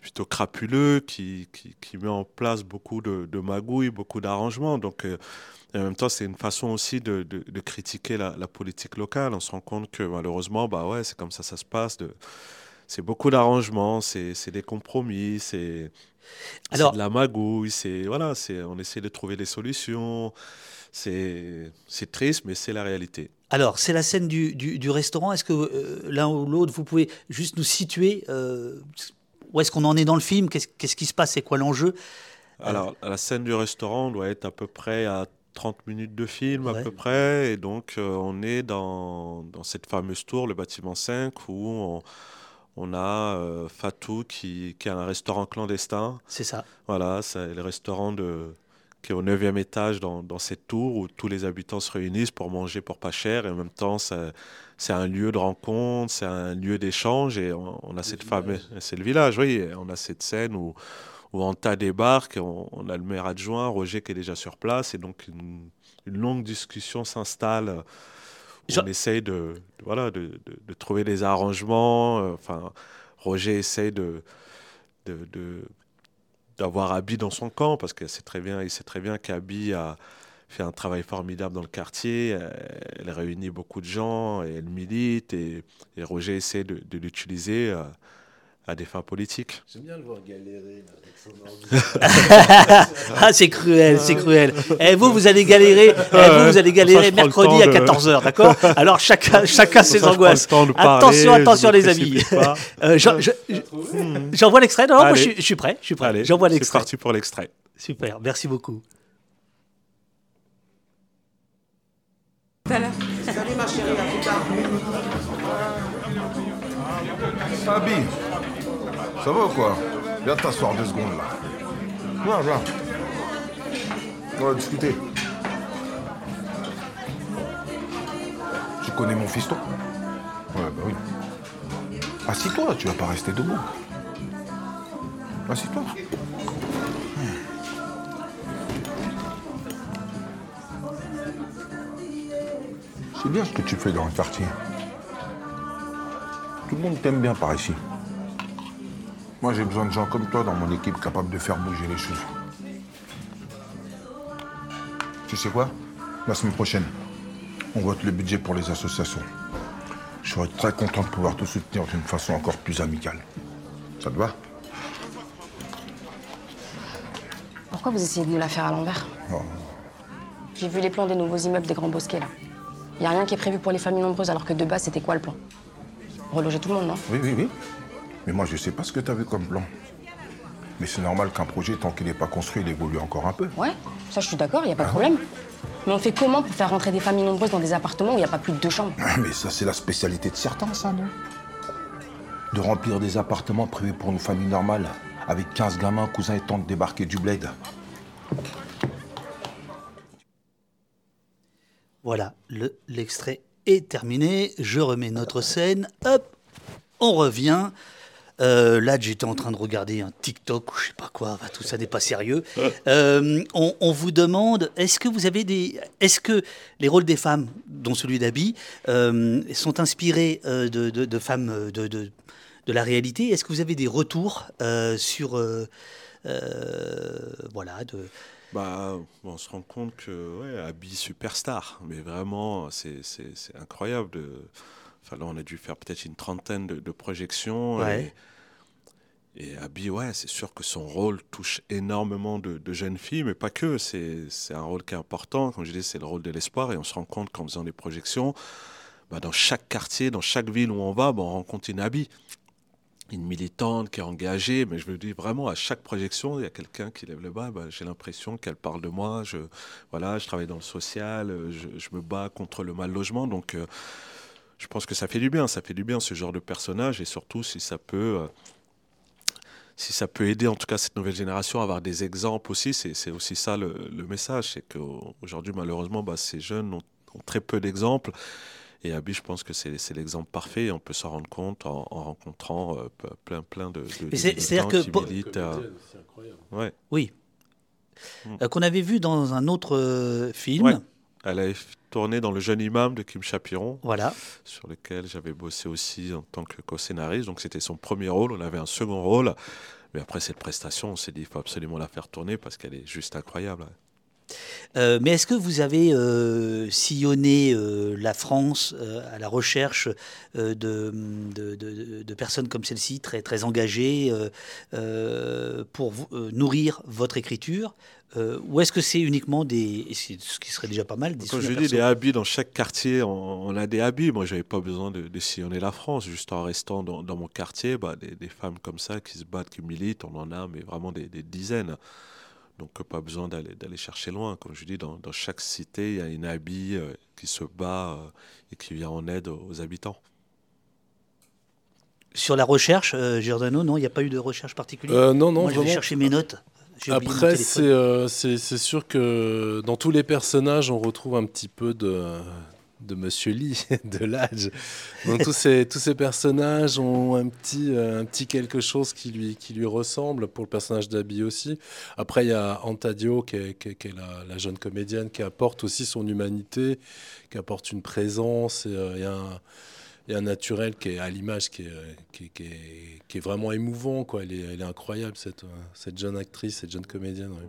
plutôt crapuleux qui, qui, qui met en place beaucoup de, magouilles, beaucoup d'arrangements. Donc, et en même temps, c'est une façon aussi de, de- de critiquer la, la politique locale. On se rend compte que malheureusement, bah ouais, c'est comme ça ça se passe. De, c'est beaucoup d'arrangements, c'est des compromis, c'est de la magouille, c'est voilà, c'est on essaie de trouver des solutions. C'est c'est triste, mais c'est la réalité. Alors, c'est la scène du, du- du restaurant. Est-ce que euh, l'un ou l'autre, vous pouvez juste nous situer euh, où est-ce qu'on en est dans le film? Qu'est-ce qu'est-ce qui se passe? C'est quoi l'enjeu? Alors, la scène du restaurant doit être à peu près à 30 minutes de film, à peu près. Et donc, euh, on est dans, dans cette fameuse tour, le bâtiment 5, où on, on a euh, Fatou qui, qui a un restaurant clandestin. C'est ça. Voilà, c'est le restaurant de, qui est au 9e étage dans, dans cette tour où tous les habitants se réunissent pour manger pour pas cher. Et en même temps, c'est un lieu de rencontre, c'est un lieu d'échange. Et on, on a cette fameuse. C'est le village, oui. On a cette scène où, où Anta débarque, on, on a le maire adjoint, Roger qui est déjà sur place. Et donc, une, une longue discussion s'installe. On essaye de, de- voilà, de, de- de trouver des arrangements. euh, Enfin, Roger essaye de, d'avoir Abby dans son camp parce que c'est très bien, il sait très bien qu'Abby a fait un travail formidable dans le quartier. euh, Elle réunit beaucoup de gens et elle milite et, et Roger essaie de, de l'utiliser euh, à des fins politiques. J'aime bien le voir galérer ah, c'est cruel, c'est cruel. Et vous, vous allez galérer, eh, vous, vous allez galérer Ça, mercredi à temps de- 14h, d'accord Alors, chacun, chacun ses angoisses. parler, attention, attention, les amis. pas. Euh, je- je- J'envoie l'extrait Non, moi, je suis, je suis prêt. Je suis prêt. Allez, J'envoie c'est l'extrait. parti pour l'extrait. Super, merci beaucoup. Salut ma chérie, à plus tard. Fabi, ça va ou quoi Viens t'asseoir deux secondes là. Viens, viens. On va discuter. Tu connais mon fiston Ouais, bah oui. Assis-toi, tu vas pas rester debout. Assis-toi. C'est bien ce que tu fais dans le quartier. Tout le monde t'aime bien par ici. Moi, j'ai besoin de gens comme toi dans mon équipe capables de faire bouger les choses. Tu sais quoi? La semaine prochaine, on vote le budget pour les associations. Je serais très content de pouvoir te soutenir d'une façon encore plus amicale. Ça te va? Pourquoi vous essayez de nous la faire à l'envers? Oh. J'ai vu les plans des nouveaux immeubles des Grands Bosquets, là. Il a rien qui est prévu pour les familles nombreuses, alors que de base, c'était quoi le plan? Reloger tout le monde, non? Oui, oui, oui. Mais moi, je sais pas ce que tu as vu comme plan. Mais c'est normal qu'un projet, tant qu'il n'est pas construit, il évolue encore un peu. Ouais, ça, je suis d'accord, il a pas de problème. Mais on fait comment pour faire rentrer des familles nombreuses dans des appartements où il n'y a pas plus de deux chambres? Mais ça, c'est la spécialité de certains, ça, non? De remplir des appartements prévus pour une famille normale, avec 15 gamins, cousins et tantes débarqués du bled. Voilà, le- l'extrait est terminé. Je remets notre scène. Hop, on revient. Euh, là, j'étais en train de regarder un TikTok ou je sais pas quoi. Tout ça n'est pas sérieux. Euh, on, on vous demande est-ce que vous avez des. Est-ce que les rôles des femmes, dont celui d'Abby, euh, sont inspirés de, de- de femmes de, de- la réalité? Est-ce que vous avez des retours sur. voilà, de Bah, on se rend compte que, ouais, Abby superstar, mais vraiment, c'est incroyable. De... Enfin, là, on a dû faire peut-être une trentaine de, de projections. Ouais. Et, et Abby, ouais, c'est sûr que son rôle touche énormément de, de jeunes filles, mais pas que. C'est un rôle qui est important. Comme je dis, c'est le rôle de l'espoir. Et on se rend compte qu'en faisant des projections, bah, dans chaque quartier, dans chaque ville où on va, bah, on rencontre une Abby une militante qui est engagée, mais je veux dire vraiment à chaque projection, il y a quelqu'un qui lève le bas, bah, j'ai l'impression qu'elle parle de moi, je, voilà, je travaille dans le social, je, je me bats contre le mal logement, donc euh, je pense que ça fait du bien, ça fait du bien ce genre de personnage, et surtout si ça peut... Euh, si ça peut aider en tout cas cette nouvelle génération à avoir des exemples aussi, c'est aussi ça le, le message, c'est qu'aujourd'hui malheureusement bah, ces jeunes ont, ont très peu d'exemples et Abby, je pense que c'est l'exemple parfait. Et on peut s'en rendre compte en, en rencontrant euh, plein, plein de. de C'est-à-dire que. Qui militent, euh... ouais. Oui. Mm. Euh, Qu'on avait vu dans un autre euh, film. Ouais. Elle avait tourné dans Le jeune imam de Kim Chapiron. Voilà. Sur lequel j'avais bossé aussi en tant que co-scénariste. Donc c'était son premier rôle. On avait un second rôle. Mais après cette prestation, on s'est dit il faut absolument la faire tourner parce qu'elle est juste incroyable. Euh, mais est-ce que vous avez euh, sillonné euh, la France à la recherche de, de, de, de, personnes comme celle-ci, très, très engagées, pour nourrir votre écriture Ou est-ce que c'est uniquement des. Ce qui serait déjà pas mal. Des Quand je dis des habits dans chaque quartier, on, on a des habits. Moi, je n'avais pas besoin de, de, sillonner la France. Juste en restant dans, dans mon quartier, bah, des, des, femmes comme ça qui se battent, qui militent, on en a, mais vraiment des, des dizaines. Donc, pas besoin d'aller chercher loin. Comme je dis, dans, dans, chaque cité, il y a une habit euh, qui se bat euh, et qui vient en aide aux, aux habitants. Sur la recherche, euh, Giordano, non, il n'y a pas eu de recherche particulière? Euh, Non, non, Moi, je vais chercher mes notes. Après, c'est euh, sûr que dans tous les personnages, on retrouve un petit peu de, de Monsieur Lee, de l'âge. Donc tous ces, tous ces personnages ont un petit, euh, un petit quelque chose qui lui, qui lui ressemble, pour le personnage d'Abby aussi. Après, il y a Antadio, qui est, qui est, qui est la, la, jeune comédienne, qui apporte aussi son humanité, qui apporte une présence. Et, euh, un, a un naturel qui est à l'image, qui est, qui, qui, est, qui est vraiment émouvant. Quoi. Elle, est, elle est incroyable, cette, cette jeune actrice, cette jeune comédienne. Ouais.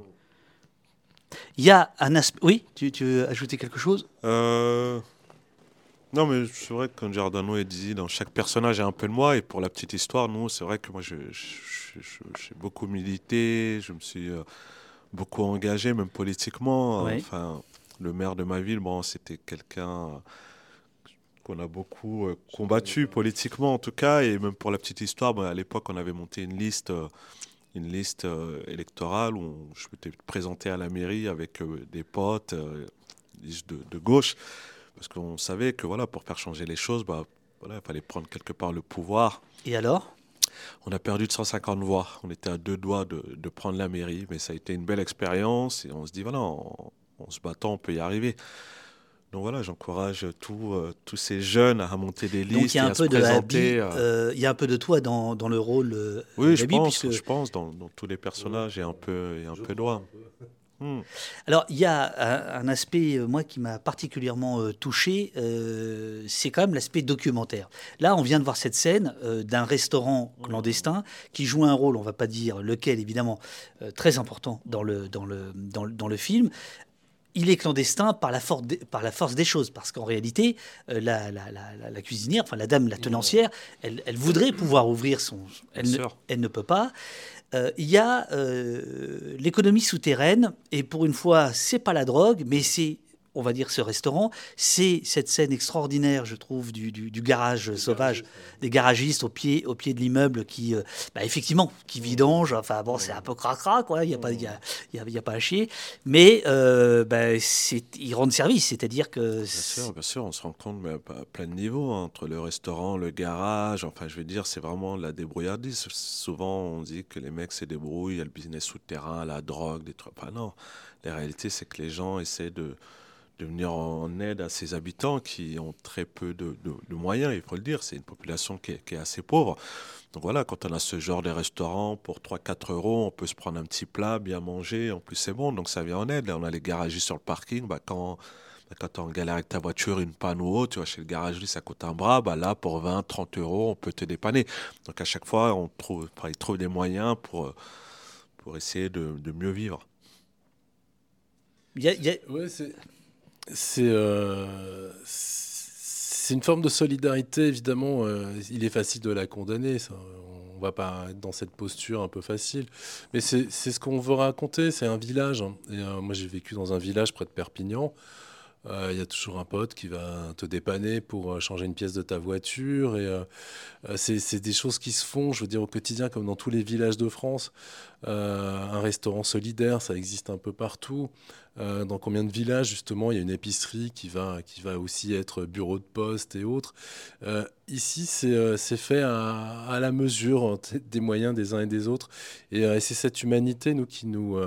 Il y a un aspect... Oui, tu, tu veux ajouter quelque chose? Euh... Non, mais c'est vrai que quand Giordano est dit, dans chaque personnage, il y a un peu de moi. Et pour la petite histoire, nous, c'est vrai que moi, j'ai beaucoup milité, je me suis euh, beaucoup engagé, même politiquement. Enfin, le maire de ma ville, bon, c'était quelqu'un qu'on a beaucoup euh, combattu politiquement, en tout cas. Et même pour la petite histoire, bon, à l'époque, on avait monté une liste. Euh, une liste électorale où on, je m'étais présenté à la mairie avec des potes, liste de, de gauche parce qu'on savait que voilà, pour faire changer les choses, bah, voilà, il fallait prendre quelque part le pouvoir. Et alors? On a perdu de 150 voix. On était à deux doigts de, de, prendre la mairie, mais ça a été une belle expérience et on se dit voilà, en, en se battant, on peut y arriver. Donc voilà, j'encourage tous, euh, tous ces jeunes à monter des listes. Donc il y a un et à peu se de présenter. Abby, euh, il y a un peu de toi dans, dans le rôle. Euh, oui, je pense, puisque... je pense dans, dans, tous les personnages, il y a un peu, il y a un peu de Hmm. Alors, il y a un, un aspect, euh, moi, qui m'a particulièrement euh, touché, euh, c'est quand même l'aspect documentaire. Là, on vient de voir cette scène d'un restaurant clandestin qui joue un rôle, on ne va pas dire lequel, évidemment, très important dans le, dans le, dans le, dans le film. Il est clandestin par la, force des, par la force des choses, parce qu'en réalité, euh, la, la, la, la, cuisinière, enfin la dame, la tenancière, elle, elle voudrait pouvoir ouvrir son... Elle, ne, elle ne peut pas. Euh, il y a euh, l'économie souterraine, et pour une fois, c'est pas la drogue, mais c'est on va dire ce restaurant, c'est cette scène extraordinaire, je trouve, du, du, du garage sauvage, des garagistes au pied, au pied de l'immeuble qui, euh, bah, effectivement, qui vidangent. Enfin bon, c'est un peu cracra, quoi. Il n'y a pas, y a, y a, il y a pas à chier. Mais euh, bah, ils rendent service, c'est-à-dire que. Bien sûr, bien sûr, on se rend compte mais à plein de niveaux hein, entre le restaurant, le garage. Enfin, je veux dire, c'est vraiment la débrouillardise. Souvent, on dit que les mecs se débrouillent, il y a le business souterrain, la drogue, des trucs. Enfin, non. La réalité, c'est que les gens essaient de de venir en aide à ces habitants qui ont très peu de, de, de moyens, il faut le dire. C'est une population qui est, qui est, assez pauvre. Donc voilà, quand on a ce genre de restaurant, pour 3-4 euros, on peut se prendre un petit plat, bien manger, en plus c'est bon, donc ça vient en aide. Là, on a les garagistes sur le parking, bah, quand, bah, quand tu es en galère avec ta voiture, une panne ou autre, tu vois, chez le garagiste, ça coûte un bras, bah, là, pour 20-30 euros, on peut te dépanner. Donc à chaque fois, on trouve, il trouve des moyens pour, pour essayer de, de mieux vivre. Il y a- il y a- Ouais, c'est c'est euh, c'est une forme de solidarité évidemment. euh, il est facile de la condamner. Ça. On va pas être dans cette posture un peu facile, mais c'est ce qu'on veut raconter. C'est un village. hein. Euh, moi, j'ai vécu dans un village près de Perpignan. Il y a toujours un pote qui va te dépanner pour changer une pièce de ta voiture. C'est des choses qui se font, je veux dire, au quotidien, comme dans tous les villages de France. Un restaurant solidaire, ça existe un peu partout. Euh, dans combien de villages, justement, il y a une épicerie qui va, qui va aussi être bureau de poste et autres. Euh, ici, c'est euh, c'est fait à, à la mesure hein, des moyens des uns et des autres. Et, et c'est cette humanité, nous, qui nous...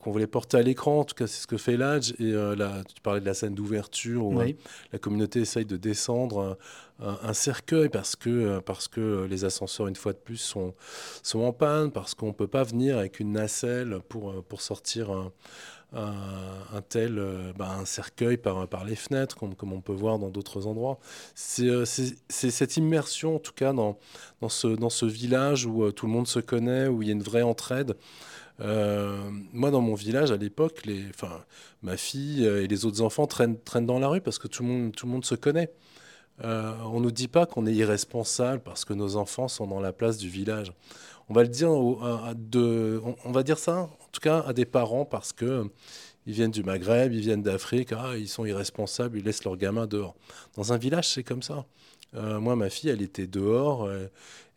qu'on voulait porter à l'écran, en tout cas c'est ce que fait l'Adj. Et euh, là, tu parlais de la scène d'ouverture où Oui. euh, la communauté essaye de descendre un, cercueil parce que, euh, parce que les ascenseurs, une fois de plus, sont, sont en panne, parce qu'on ne peut pas venir avec une nacelle pour, pour sortir un, un, tel euh, bah, un cercueil par, par les fenêtres, comme, comme on peut voir dans d'autres endroits. C'est euh, cette immersion, en tout cas, dans, dans, ce, dans ce village où euh, tout le monde se connaît, où il y a une vraie entraide. Moi, dans mon village, à l'époque, ma fille et les autres enfants traînent, traînent dans la rue parce que tout le monde, tout le monde se connaît. On ne nous dit pas qu'on est irresponsable parce que nos enfants sont dans la place du village. On va le dire, à- on, va dire ça, en tout cas, à des parents parce que ils viennent du Maghreb, ils viennent d'Afrique, ah, ils sont irresponsables, ils laissent leurs gamins dehors. Dans un village, c'est comme ça. Euh, moi, ma fille, elle était dehors. euh,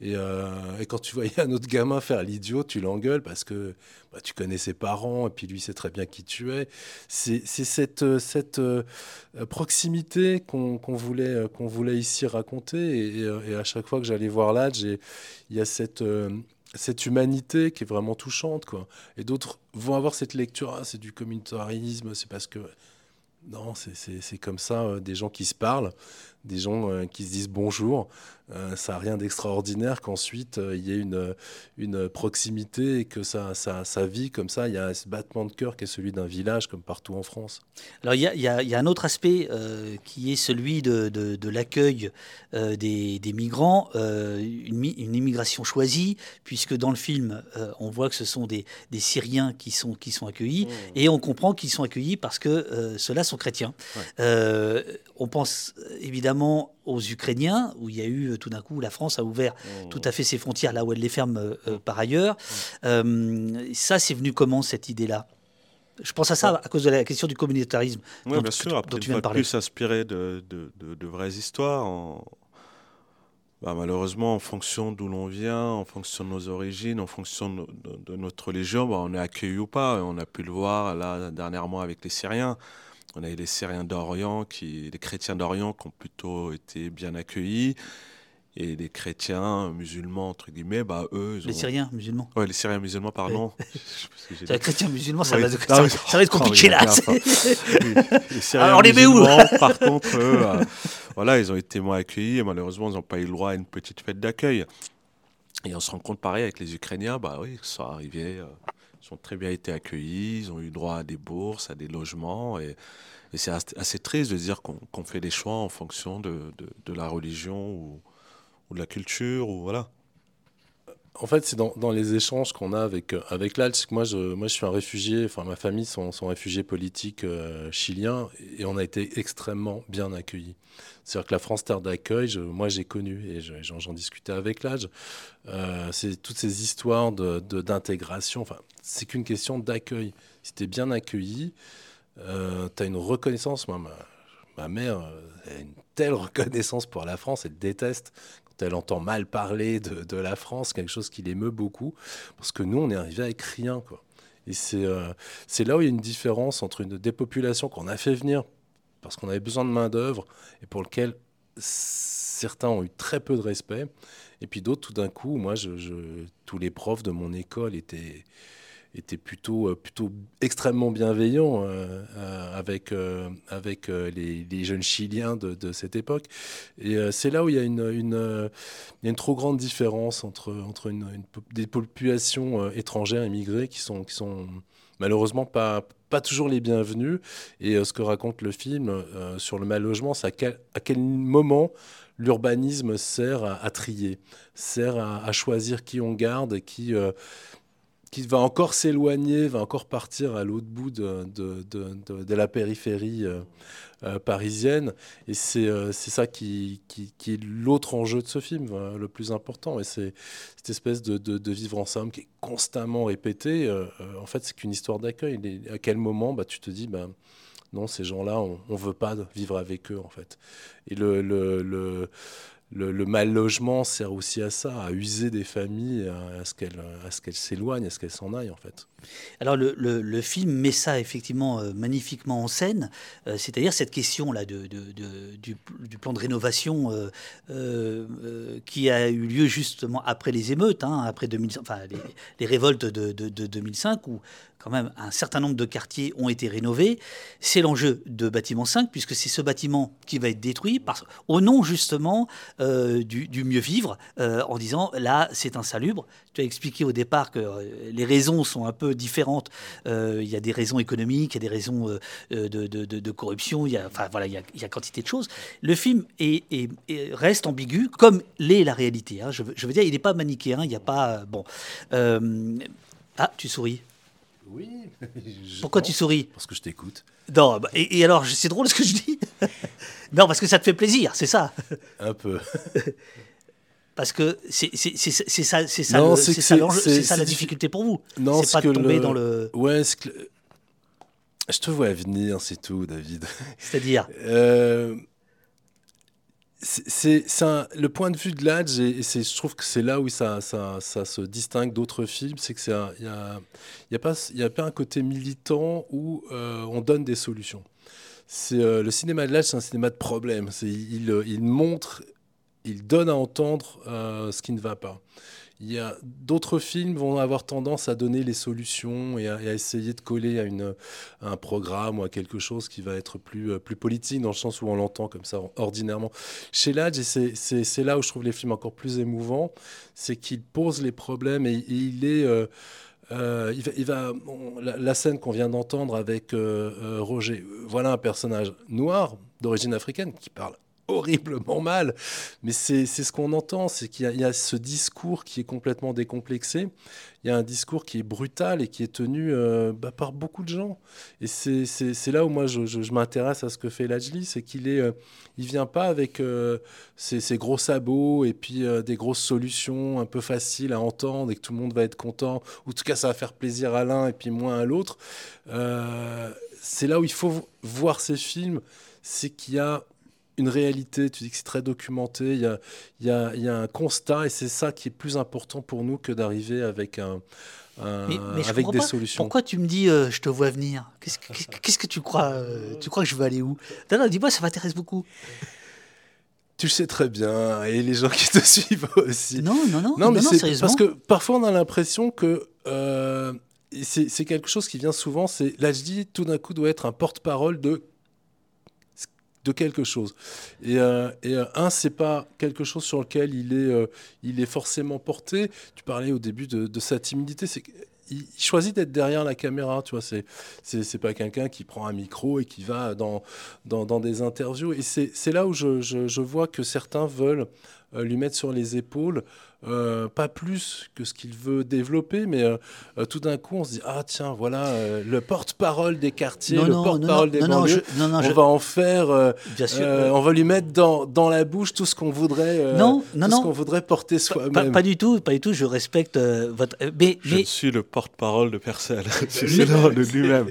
et, euh, et quand tu voyais un autre gamin faire l'idiot, tu l'engueules parce que bah, tu connais ses parents et puis lui sait très bien qui tu es. C'est cette, proximité qu'on voulait, voulait ici raconter. Et, à chaque fois que j'allais voir l'âge, il y a cette, cette humanité qui est vraiment touchante. Quoi. Et d'autres vont avoir cette lecture, ah, c'est du communautarisme, c'est parce que... Non, c'est- comme ça, euh, des gens qui se parlent, des gens euh, qui se disent bonjour. Euh, ça n'a rien d'extraordinaire qu'ensuite euh, il y ait une, une proximité et que ça, ça, ça vit comme ça. Il y a ce battement de cœur qui est celui d'un village comme partout en France. Alors il y a, y a- y a un autre aspect qui est celui de, de- de l'accueil des, des migrants, une, une immigration choisie, puisque dans le film, on voit que ce sont des, des Syriens qui sont, qui sont accueillis, et on comprend qu'ils sont accueillis parce que ceux-là sont chrétiens. On pense évidemment aux Ukrainiens, où il y a eu euh, tout d'un coup, la France a ouvert tout à fait ses frontières là où elle les ferme euh, euh, par ailleurs. Euh, ça, c'est venu comment cette idée-là? Je pense à ça à cause de la question du communautarisme Oui, dont, bien tu- dont viens de parler. plus, s'inspirer de, de, de- de vraies histoires. en- bah, malheureusement, en fonction d'où l'on vient, en fonction de nos origines, en fonction de notre religion, bah, on est accueilli ou pas. On a pu le voir là dernièrement avec les Syriens. On a eu les Syriens d'Orient, qui, les chrétiens d'Orient qui ont plutôt été bien accueillis. Et les chrétiens musulmans, entre guillemets, bah, eux, ils Les ont- Syriens musulmans. Ouais, les Syriens musulmans, pardon. Je sais pas ce que j'ai C'est un dit. chrétien musulman, ça, Oui. va, Non, ça, mais- ça va être Oh, compliqué a là. bien les Syriens Alors les met où musulmans, Par contre, eux, euh, voilà, ils ont été moins accueillis et malheureusement, ils n'ont pas eu le droit à une petite fête d'accueil. Et on se rend compte pareil avec les Ukrainiens, bah oui, ça arrivait, euh, ils ont très bien été accueillis, ils ont eu droit à des bourses, à des logements et, c'est assez, triste de dire qu'on fait des choix en fonction de la religion ou, ou de la culture ou voilà. En fait, c'est dans, les échanges qu'on a avec, euh, avec l'Altz que moi je, moi, je suis un réfugié, enfin, ma famille sont, sont réfugiés politiques euh, chiliens et on a été extrêmement bien accueillis. C'est-à-dire que la France Terre d'accueil, je- moi, j'ai connu et je- j'en j'en discutais avec l'âge. Euh, c'est toutes ces histoires de, d'intégration. enfin, c'est qu'une question d'accueil. Si tu es bien accueilli, tu as une reconnaissance. Moi, ma, ma mère euh, a une telle reconnaissance pour la France, elle déteste elle entend mal parler de, la France, quelque chose qui l'émeut beaucoup, parce que nous, on est arrivé avec rien. Quoi. Et c'est euh, c'est là où il y a une différence entre une dépopulation qu'on a fait venir parce qu'on avait besoin de main-d'œuvre et pour lequel certains ont eu très peu de respect, et puis d'autres, tout d'un coup, moi, tous les profs de mon école étaient étaient plutôt, euh, plutôt extrêmement bienveillants euh, euh, avec, avec les, jeunes Chiliens de, cette époque. Et c'est là où il y a une, une, trop grande différence entre, entre des populations étrangères immigrées qui sont, qui sont malheureusement pas, pas toujours les bienvenus. Et ce que raconte le film sur le mal logement, c'est à quel, moment l'urbanisme sert à, à trier, sert à, à choisir qui on garde et qui... euh, qui va encore s'éloigner, va encore partir à l'autre bout de, de, de, la périphérie euh, euh, parisienne. Et c'est euh, ça qui, qui, qui est l'autre enjeu de ce film, le plus important. Et c'est cette espèce de, vivre ensemble qui est constamment répété. en fait, c'est qu'une histoire d'accueil. À quel moment bah, tu te dis, bah, non, ces gens-là, on ne veut pas vivre avec eux, en fait. Et le, le le, mal logement sert aussi à ça, à user des familles, à, ce qu'elles s'éloignent, à ce qu'elles s'en aillent en fait. Alors le, film met ça effectivement euh, magnifiquement en scène, euh, c'est-à-dire cette question là de, du, plan de rénovation euh, qui a eu lieu justement après les émeutes, hein, après 2000, enfin, les, révoltes de, 2005 où quand même un certain nombre de quartiers ont été rénovés. C'est l'enjeu de bâtiment 5, puisque c'est ce bâtiment qui va être détruit par, au nom justement euh, du, mieux vivre, en disant là c'est insalubre. Tu as expliqué au départ que les raisons sont un peu différentes. Il y a des raisons économiques, il y a des raisons de, corruption, il y a, enfin, voilà, il y, a, quantité de choses. Le film est, reste ambigu, comme l'est la réalité. Hein. Je, je, veux dire, il n'est pas manichéen, il n'y a pas... bon. ah, tu souris oui. Pourquoi tu souris? Parce que je t'écoute. Non, bah, et, alors, c'est drôle ce que je dis Non, parce que ça te fait plaisir, c'est ça Un peu. Parce que c'est ça, c'est ça, la difficulté pour vous. Non, c'est pas de tomber dans le. Ouais, que... je te vois venir, c'est tout, David. C'est-à-dire euh, c'est le point de vue de l'Adj, et, je trouve que c'est là où ça, ça, ça se distingue d'autres films, c'est que il y a, y a, pas, y a pas un côté militant où euh, on donne des solutions. Euh, le cinéma de l'Adj, c'est un cinéma de problème. Il, il, montre, il donne à entendre euh, ce qui ne va pas. Il y a d'autres films vont avoir tendance à donner les solutions et à, essayer de coller à, une, un programme ou à quelque chose qui va être plus, euh, plus politique dans le sens où on l'entend comme ça ordinairement. Chez Ladj, c'est là où je trouve les films encore plus émouvants, c'est qu'il pose les problèmes et, il est... Euh, il va, la, scène qu'on vient d'entendre avec Roger, voilà un personnage noir d'origine africaine qui parle horriblement mal. Mais c'est ce qu'on entend, c'est qu'il y, a ce discours qui est complètement décomplexé. Il y a un discours qui est brutal et qui est tenu euh, bah, par beaucoup de gens. Et c'est là où moi je, je, m'intéresse à ce que fait Lajli, c'est qu'il est, euh, vient pas avec euh, ses, gros sabots et puis des grosses solutions un peu faciles à entendre et que tout le monde va être content. Ou en tout cas, ça va faire plaisir à l'un et puis moins à l'autre. c'est là où il faut voir ces films, c'est qu'il y a une réalité, tu dis que c'est très documenté, il y a, y, a, y a, un constat et c'est ça qui est plus important pour nous que d'arriver avec, un, avec des solutions. Pourquoi tu me dis euh, je te vois venir Qu'est-ce que, que tu crois euh, Tu crois que je veux aller où? Non, dis-moi, ça m'intéresse beaucoup. Tu le sais très bien, et les gens qui te suivent aussi. Non, non, non, non, mais c'est parce que parfois on a l'impression que euh, c'est quelque chose qui vient souvent, c'est l'HD tout d'un coup doit être un porte-parole de de quelque chose. Et, euh, et euh, un, c'est pas quelque chose sur lequel il est, euh, il est forcément porté. Tu parlais au début de, sa timidité. C'est il choisit d'être derrière la caméra, tu vois. C'est, c'est, pas quelqu'un qui prend un micro et qui va dans, dans, des interviews. Et c'est, là où je, je, je, vois que certains veulent lui mettre sur les épaules euh, pas plus que ce qu'il veut développer, mais euh, euh, tout d'un coup, on se dit ah tiens, voilà le porte-parole des quartiers, le porte-parole des banlieues. on va en faire, on va lui mettre dans, dans la bouche tout ce qu'on voudrait, non, non, tout ce qu'on voudrait porter soi-même. Pas, du tout, pas du tout. Je respecte votre. Mais, je suis le porte-parole de personne. c'est de lui-même.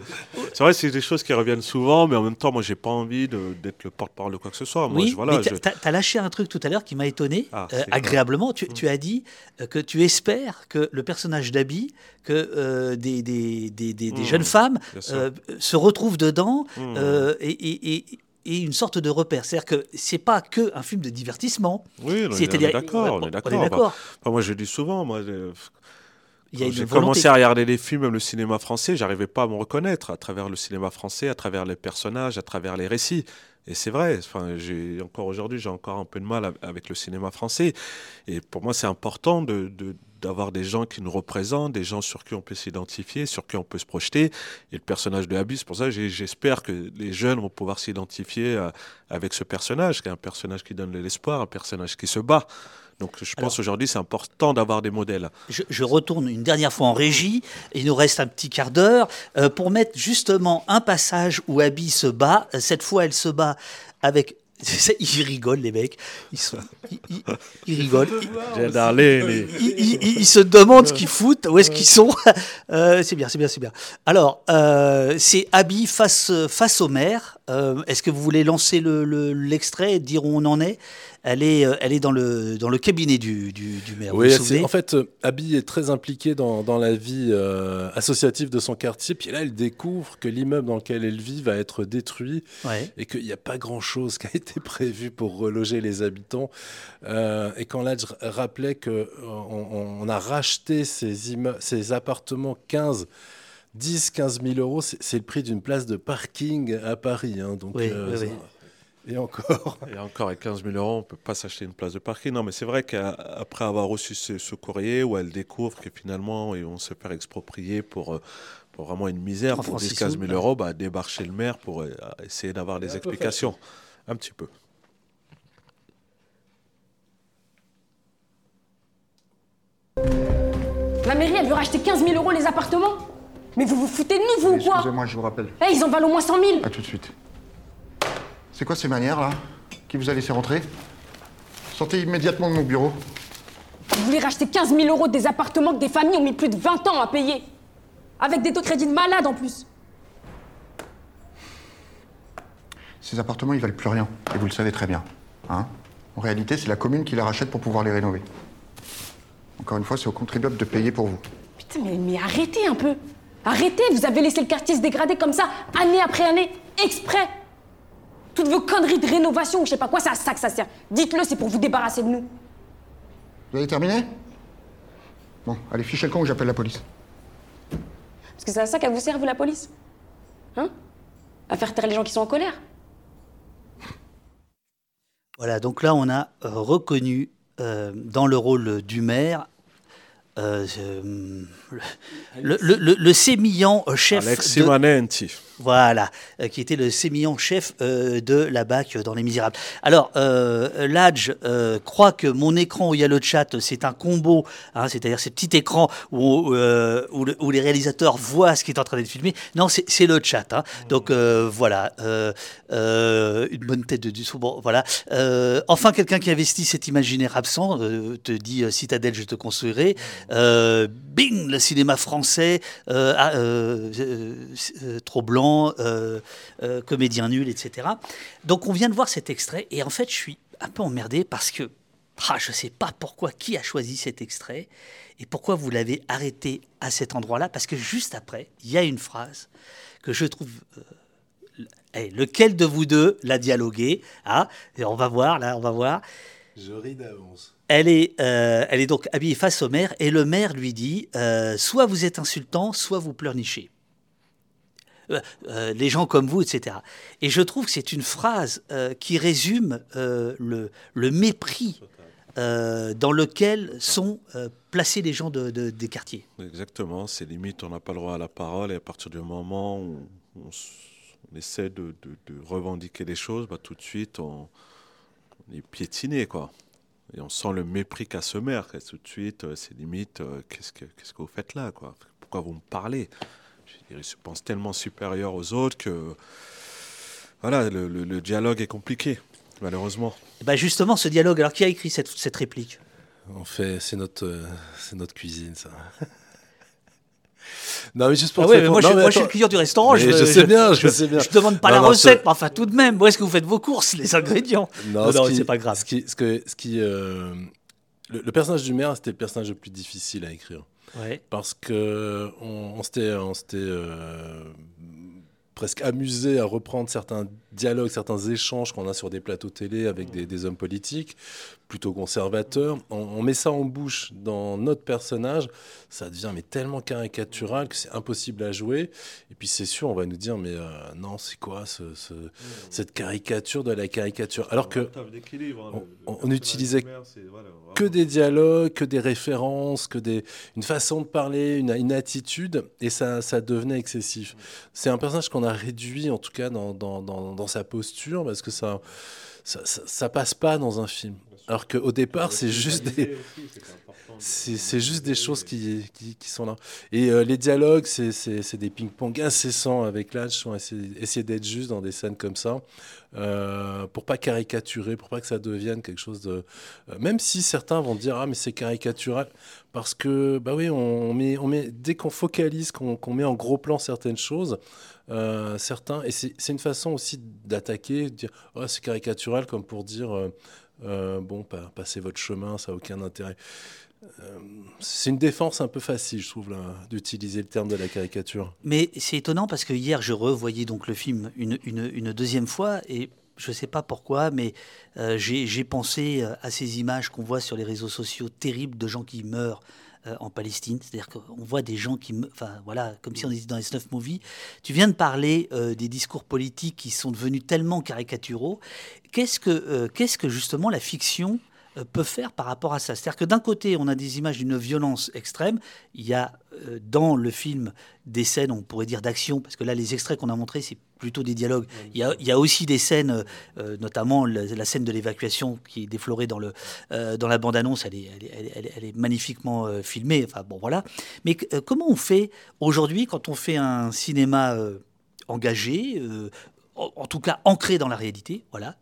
C'est vrai, c'est des choses qui reviennent souvent, mais en même temps, moi, j'ai pas envie d'être le porte-parole de quoi que ce soit. Moi, oui, je, voilà, tu as, lâché un truc tout à l'heure qui m'a étonné, ah, agréablement. Tu, tu as dit euh, que tu espères que le personnage d'Abby, que euh, des, des, des, des mmh, jeunes femmes euh, se retrouvent dedans mmh. et, et, et, une sorte de repère. C'est-à-dire que c'est pas que un film de divertissement. Oui, on est d'accord. On est d'accord. moi, je dis souvent, moi. J'ai commencé à regarder les films, même le cinéma français, j'arrivais pas à me reconnaître à travers le cinéma français, à travers les personnages, à travers les récits. Et c'est vrai, enfin, j'ai encore aujourd'hui, j'ai encore un peu de mal avec le cinéma français. Et pour moi, c'est important de, d'avoir des gens qui nous représentent, des gens sur qui on peut s'identifier, sur qui on peut se projeter. Et le personnage de c'est pour ça j'espère que les jeunes vont pouvoir s'identifier avec ce personnage, qui est un personnage qui donne de l'espoir, un personnage qui se bat. Donc je pense aujourd'hui c'est important d'avoir des modèles. Je, je, retourne une dernière fois en régie. Il nous reste un petit quart d'heure euh, pour mettre justement un passage où Abby se bat. Cette fois, elle se bat avec ils rigolent, les mecs. Ils, sont, ils, ils, rigolent. Ils, ils, se demandent ce qu'ils foutent, où est-ce qu'ils sont. Euh, c'est bien, c'est bien, c'est bien. Alors, euh, c'est Abby face, face au maire. Euh, est-ce que vous voulez lancer l'extrait le, et dire où on en est? Elle est, euh, elle est dans, le, dans le cabinet du, du, du maire. Oui, en fait, euh, Abby est très impliquée dans, dans la vie euh, associative de son quartier. Puis là, elle découvre que l'immeuble dans lequel elle vit va être détruit ouais. et qu'il n'y a pas grand-chose qui a été prévu pour reloger les habitants. Euh, et quand Ladj rappelait qu'on on, on a racheté ces, ces appartements 15 10, 15 000 euros, c'est le prix d'une place de parking à Paris. Hein, donc, oui, euh, oui, oui. Et encore. Et encore, avec 15 000 euros, on ne peut pas s'acheter une place de parking. Non, mais c'est vrai qu'après avoir reçu ce, ce, courrier, où elle découvre que finalement, ils vont se faire exproprier pour, pour vraiment une misère, pour 10-15 000 euros, bah, débarque chez le maire pour euh, essayer d'avoir des explications. Un petit peu. La mairie, elle veut racheter 15 000 euros les appartements Mais vous vous foutez de nous, vous ou quoi? Excusez-moi, je vous rappelle. Eh, hey, ils en valent au moins 100 000 À tout de suite. C'est quoi ces manières là Qui vous a laissé rentrer? Sortez immédiatement de mon bureau. Vous voulez racheter 15 000 euros des appartements que des familles ont mis plus de 20 ans à payer? Avec des taux de crédit de malade en plus Ces appartements, ils valent plus rien. Et vous le savez très bien. Hein? En réalité, c'est la commune qui les rachète pour pouvoir les rénover. Encore une fois, c'est aux contribuables de payer pour vous. Putain, mais, mais arrêtez un peu Arrêtez Vous avez laissé le quartier se dégrader comme ça, année après année, exprès toutes vos conneries de rénovation ou je sais pas quoi, c'est à ça que ça sert. Dites-le, c'est pour vous débarrasser de nous. Vous avez terminé? Bon, allez, fichez le camp ou j'appelle la police. Parce que c'est à ça qu'elle vous sert, vous, la police? Hein? À faire taire les gens qui sont en colère Voilà, donc là, on a euh, reconnu euh, dans le rôle du maire euh, le, le, le, le, sémillant chef. Alexis Manenti. Voilà, euh, qui était le sémillant chef euh, de la BAC dans Les Misérables. Alors, euh, Ladj croit que mon écran où il y a le chat, c'est un combo, hein, c'est-à-dire ces petits écrans où, où, le, où, les réalisateurs voient ce qui est en train d'être filmé. Non, c'est le chat. Hein. Donc, voilà, une bonne tête de du bon, voilà. enfin, quelqu'un qui investit cet imaginaire absent te dit Citadelle, je te construirai. Bing, le cinéma français, ah, trop blanc euh, euh, comédien nul, etc. Donc on vient de voir cet extrait et en fait je suis un peu emmerdé parce que ah, je ne sais pas pourquoi qui a choisi cet extrait et pourquoi vous l'avez arrêté à cet endroit-là parce que juste après il y a une phrase que je trouve euh, hey, lequel de vous deux l'a dialogué ah et on va voir là on va voir. Je ris d'avance elle est, euh, elle est donc habillée face au maire et le maire lui dit euh, soit vous êtes insultant, soit vous pleurnichez. Euh, les gens comme vous, etc. Et je trouve que c'est une phrase qui résume le, le, mépris dans lequel sont placés les gens de, de, des quartiers. Exactement, c'est limite, on n'a pas le droit à la parole, et à partir du moment où on, on essaie de, de, revendiquer les choses, bah, tout de suite, on, on est piétiné, quoi. Et on sent le mépris qu'a ce maire. Et tout de suite, c'est limite, qu'est-ce que, qu'est-ce que vous faites là, quoi? Pourquoi vous me parlez? Il se pense tellement supérieur aux autres que voilà, le, le, le dialogue est compliqué, malheureusement. Bah justement, ce dialogue, alors qui a écrit cette, cette réplique? En fait, c'est notre, euh, c'est notre cuisine, ça. Non, mais juste pour ah ouais, mais moi, non, je, mais moi je suis le client du restaurant. Je, je, sais bien, je, je, sais bien. Je demande pas non, la non, recette, mais enfin tout de même, où est-ce que vous faites vos courses, les ingrédients? Non, non c'est pas grave. Ce qui, ce que, ce qui, euh, le, le, personnage du maire, c'était le personnage le plus difficile à écrire. Ouais. Parce que on, on s'était euh, presque amusé à reprendre certains dialogues, certains échanges qu'on a sur des plateaux télé avec des, des hommes politiques plutôt conservateurs. On, on, met ça en bouche dans notre personnage, ça devient mais tellement caricatural que c'est impossible à jouer. Et puis c'est sûr, on va nous dire mais euh, non, c'est quoi ce, ce, cette caricature de la caricature? Alors que on, on, on utilisait voilà, que des dialogues, que des références, que des une façon de parler, une, une attitude, et ça, ça devenait excessif. C'est un personnage qu'on a réduit en tout cas dans, dans, dans, dans sa posture parce que ça ça, ça, ça, passe pas dans un film. Alors qu'au départ, c'est juste des. C'est juste des choses qui, qui, qui, sont là. Et euh, les dialogues, c'est des ping-pong incessants avec l'âge. On essayer, essayer d'être juste dans des scènes comme ça. Euh, pour pas caricaturer, pour pas que ça devienne quelque chose de. Euh, même si certains vont dire ah mais c'est caricatural parce que bah oui on met on met dès qu'on focalise qu'on met en gros plan certaines choses, euh, certains et c'est une façon aussi d'attaquer, de dire oh c'est caricatural comme pour dire bon passez votre chemin ça a aucun intérêt. Euh, c'est une défense un peu facile, je trouve, d'utiliser le terme de la caricature. Mais c'est étonnant parce que hier, je revoyais donc le film une, deuxième fois et je ne sais pas pourquoi, mais euh, j'ai pensé euh, à ces images qu'on voit sur les réseaux sociaux terribles de gens qui meurent en Palestine. C'est-à-dire qu'on voit des gens qui, enfin voilà, comme si on était dans les snuff movies. Tu viens de parler des discours politiques qui sont devenus tellement caricaturaux. Qu'est-ce que, qu'est-ce que justement la fiction euh, peut faire par rapport à ça? C'est-à-dire que d'un côté, on a des images d'une violence extrême. Il y a euh, dans le film des scènes, on pourrait dire d'action, parce que là, les extraits qu'on a montrés, c'est plutôt des dialogues. Il y a, aussi des scènes, euh, notamment la, scène de l'évacuation qui est déflorée dans, le, dans la bande-annonce. Elle est, elle, est, magnifiquement filmée. Enfin, bon, voilà. Mais comment on fait aujourd'hui quand on fait un cinéma engagé, en tout cas ancré dans la réalité, voilà,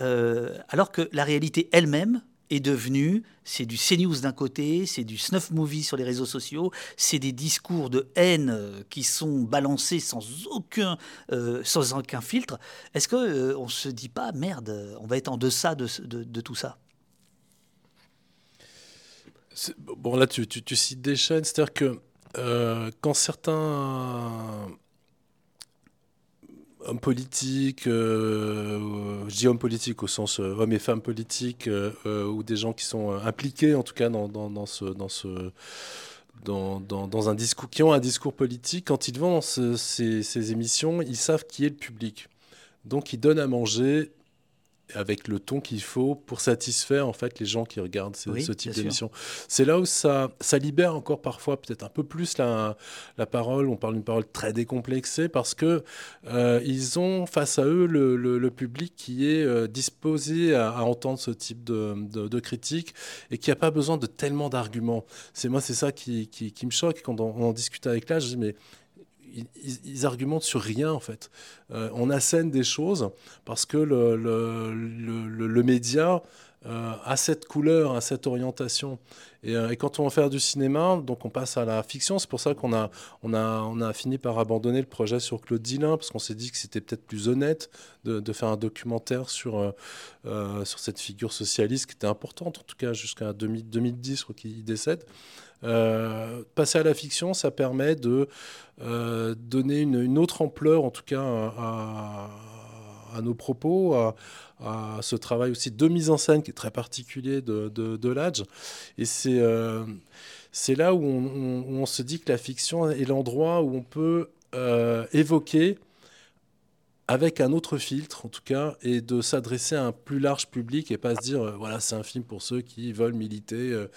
euh, alors que la réalité elle-même est devenue, c'est du CNews d'un côté, c'est du snuff movie sur les réseaux sociaux, c'est des discours de haine euh, qui sont balancés sans aucun, euh, sans aucun filtre. Est-ce que on se dit pas merde, on va être en deçà de, de, tout ça? Bon là, tu, tu cites des chaînes, c'est-à-dire que quand certains hommes politiques, euh, je dis hommes politiques au sens euh, hommes et femmes politiques, euh, ou des gens qui sont impliqués en tout cas dans, ce, dans, ce, un discours, qui ont un discours politique, quand ils vont dans ces, ces, émissions, ils savent qui est le public. Donc ils donnent à manger avec le ton qu'il faut pour satisfaire en fait les gens qui regardent ce, type d'émission. C'est là où ça, ça libère encore parfois peut-être un peu plus la, la parole. On parle d'une parole très décomplexée parce que euh, ils ont face à eux le, le, public qui est euh, disposé à, entendre ce type de, de, critique et qui n'a pas besoin de tellement d'arguments. C'est moi c'est ça qui, qui, qui, me choque quand on, on discute avec là. Je dis mais ils, argumentent sur rien en fait. Euh, on assène des choses parce que le, média euh, a cette couleur, a cette orientation. Euh, et, quand on va faire du cinéma, donc on passe à la fiction. C'est pour ça qu'on a, fini par abandonner le projet sur Claude Dillin parce qu'on s'est dit que c'était peut-être plus honnête de, faire un documentaire sur, cette figure socialiste qui était importante, en tout cas jusqu'à 2010, qu'il décède. Euh, passer à la fiction, ça permet de euh, donner une, autre ampleur, en tout cas, à, nos propos, à, ce travail aussi de mise en scène qui est très particulier de, de, l'Adj. Et c'est euh, c'est là où on, se dit que la fiction est l'endroit où on peut évoquer avec un autre filtre, en tout cas, et de s'adresser à un plus large public et pas se dire, euh, voilà, c'est un film pour ceux qui veulent militer euh,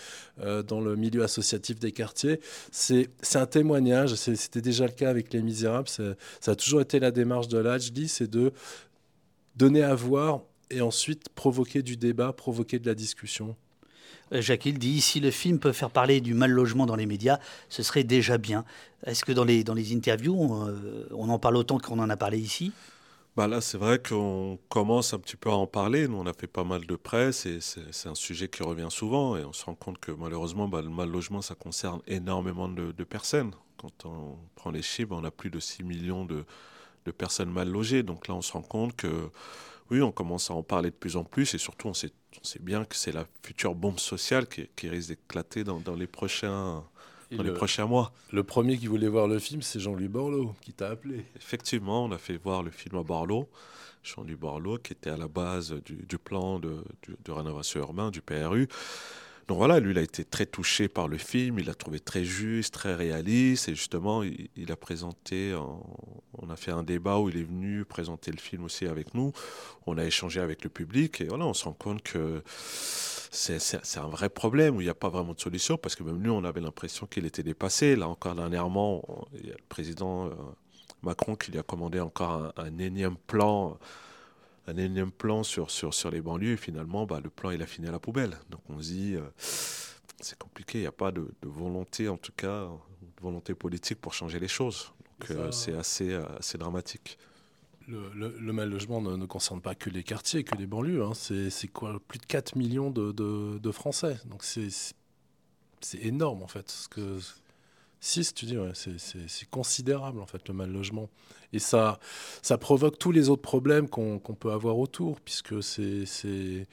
euh, dans le milieu associatif des quartiers. C'est un témoignage, c'était déjà le cas avec Les Misérables, ça a toujours été la démarche de l'AJD, c'est de donner à voir et ensuite provoquer du débat, provoquer de la discussion. Jacques il dit si le film peut faire parler du mal logement dans les médias, ce serait déjà bien. Est-ce que dans les, dans les interviews, on en parle autant qu'on en a parlé ici? Bah là, c'est vrai qu'on commence un petit peu à en parler. Nous, on a fait pas mal de presse et c'est un sujet qui revient souvent. Et on se rend compte que malheureusement, bah, le mal logement, ça concerne énormément de, personnes. Quand on prend les chiffres, on a plus de 6 millions de, personnes mal logées. Donc là, on se rend compte que oui, on commence à en parler de plus en plus. Et surtout, on sait, bien que c'est la future bombe sociale qui, risque d'éclater dans, dans les prochains dans les prochains mois. Le premier qui voulait voir le film, c'est Jean-Louis Borloo qui t'a appelé. Effectivement, on a fait voir le film à Borloo. Jean-Louis Borloo, qui était à la base du, plan de, de, rénovation urbaine du PRU. Donc voilà, lui, il a été très touché par le film, il l'a trouvé très juste, très réaliste, et justement, il, a présenté, on a fait un débat où il est venu présenter le film aussi avec nous, on a échangé avec le public, et voilà, on se rend compte que c'est un vrai problème où il n'y a pas vraiment de solution, parce que même lui, on avait l'impression qu'il était dépassé. Là encore, dernièrement, il y a le président euh, Macron qui lui a commandé encore un, un énième plan un énième plan sur, sur, sur les banlieues. Et finalement, bah, le plan, il a fini à la poubelle. Donc on se dit, euh, c'est compliqué. Il n'y a pas de, de, volonté, en tout cas, de volonté politique pour changer les choses. Donc euh, c'est assez, euh, assez dramatique. Le, mal logement ne, ne, concerne pas que les quartiers, que les banlieues. Hein. C'est quoi Plus de 4 millions de, Français. Donc c'est énorme en fait. Ce que, 6, tu dis, ouais, c'est considérable en fait le mal logement. Et ça, ça provoque tous les autres problèmes qu'on qu peut avoir autour, puisque c'est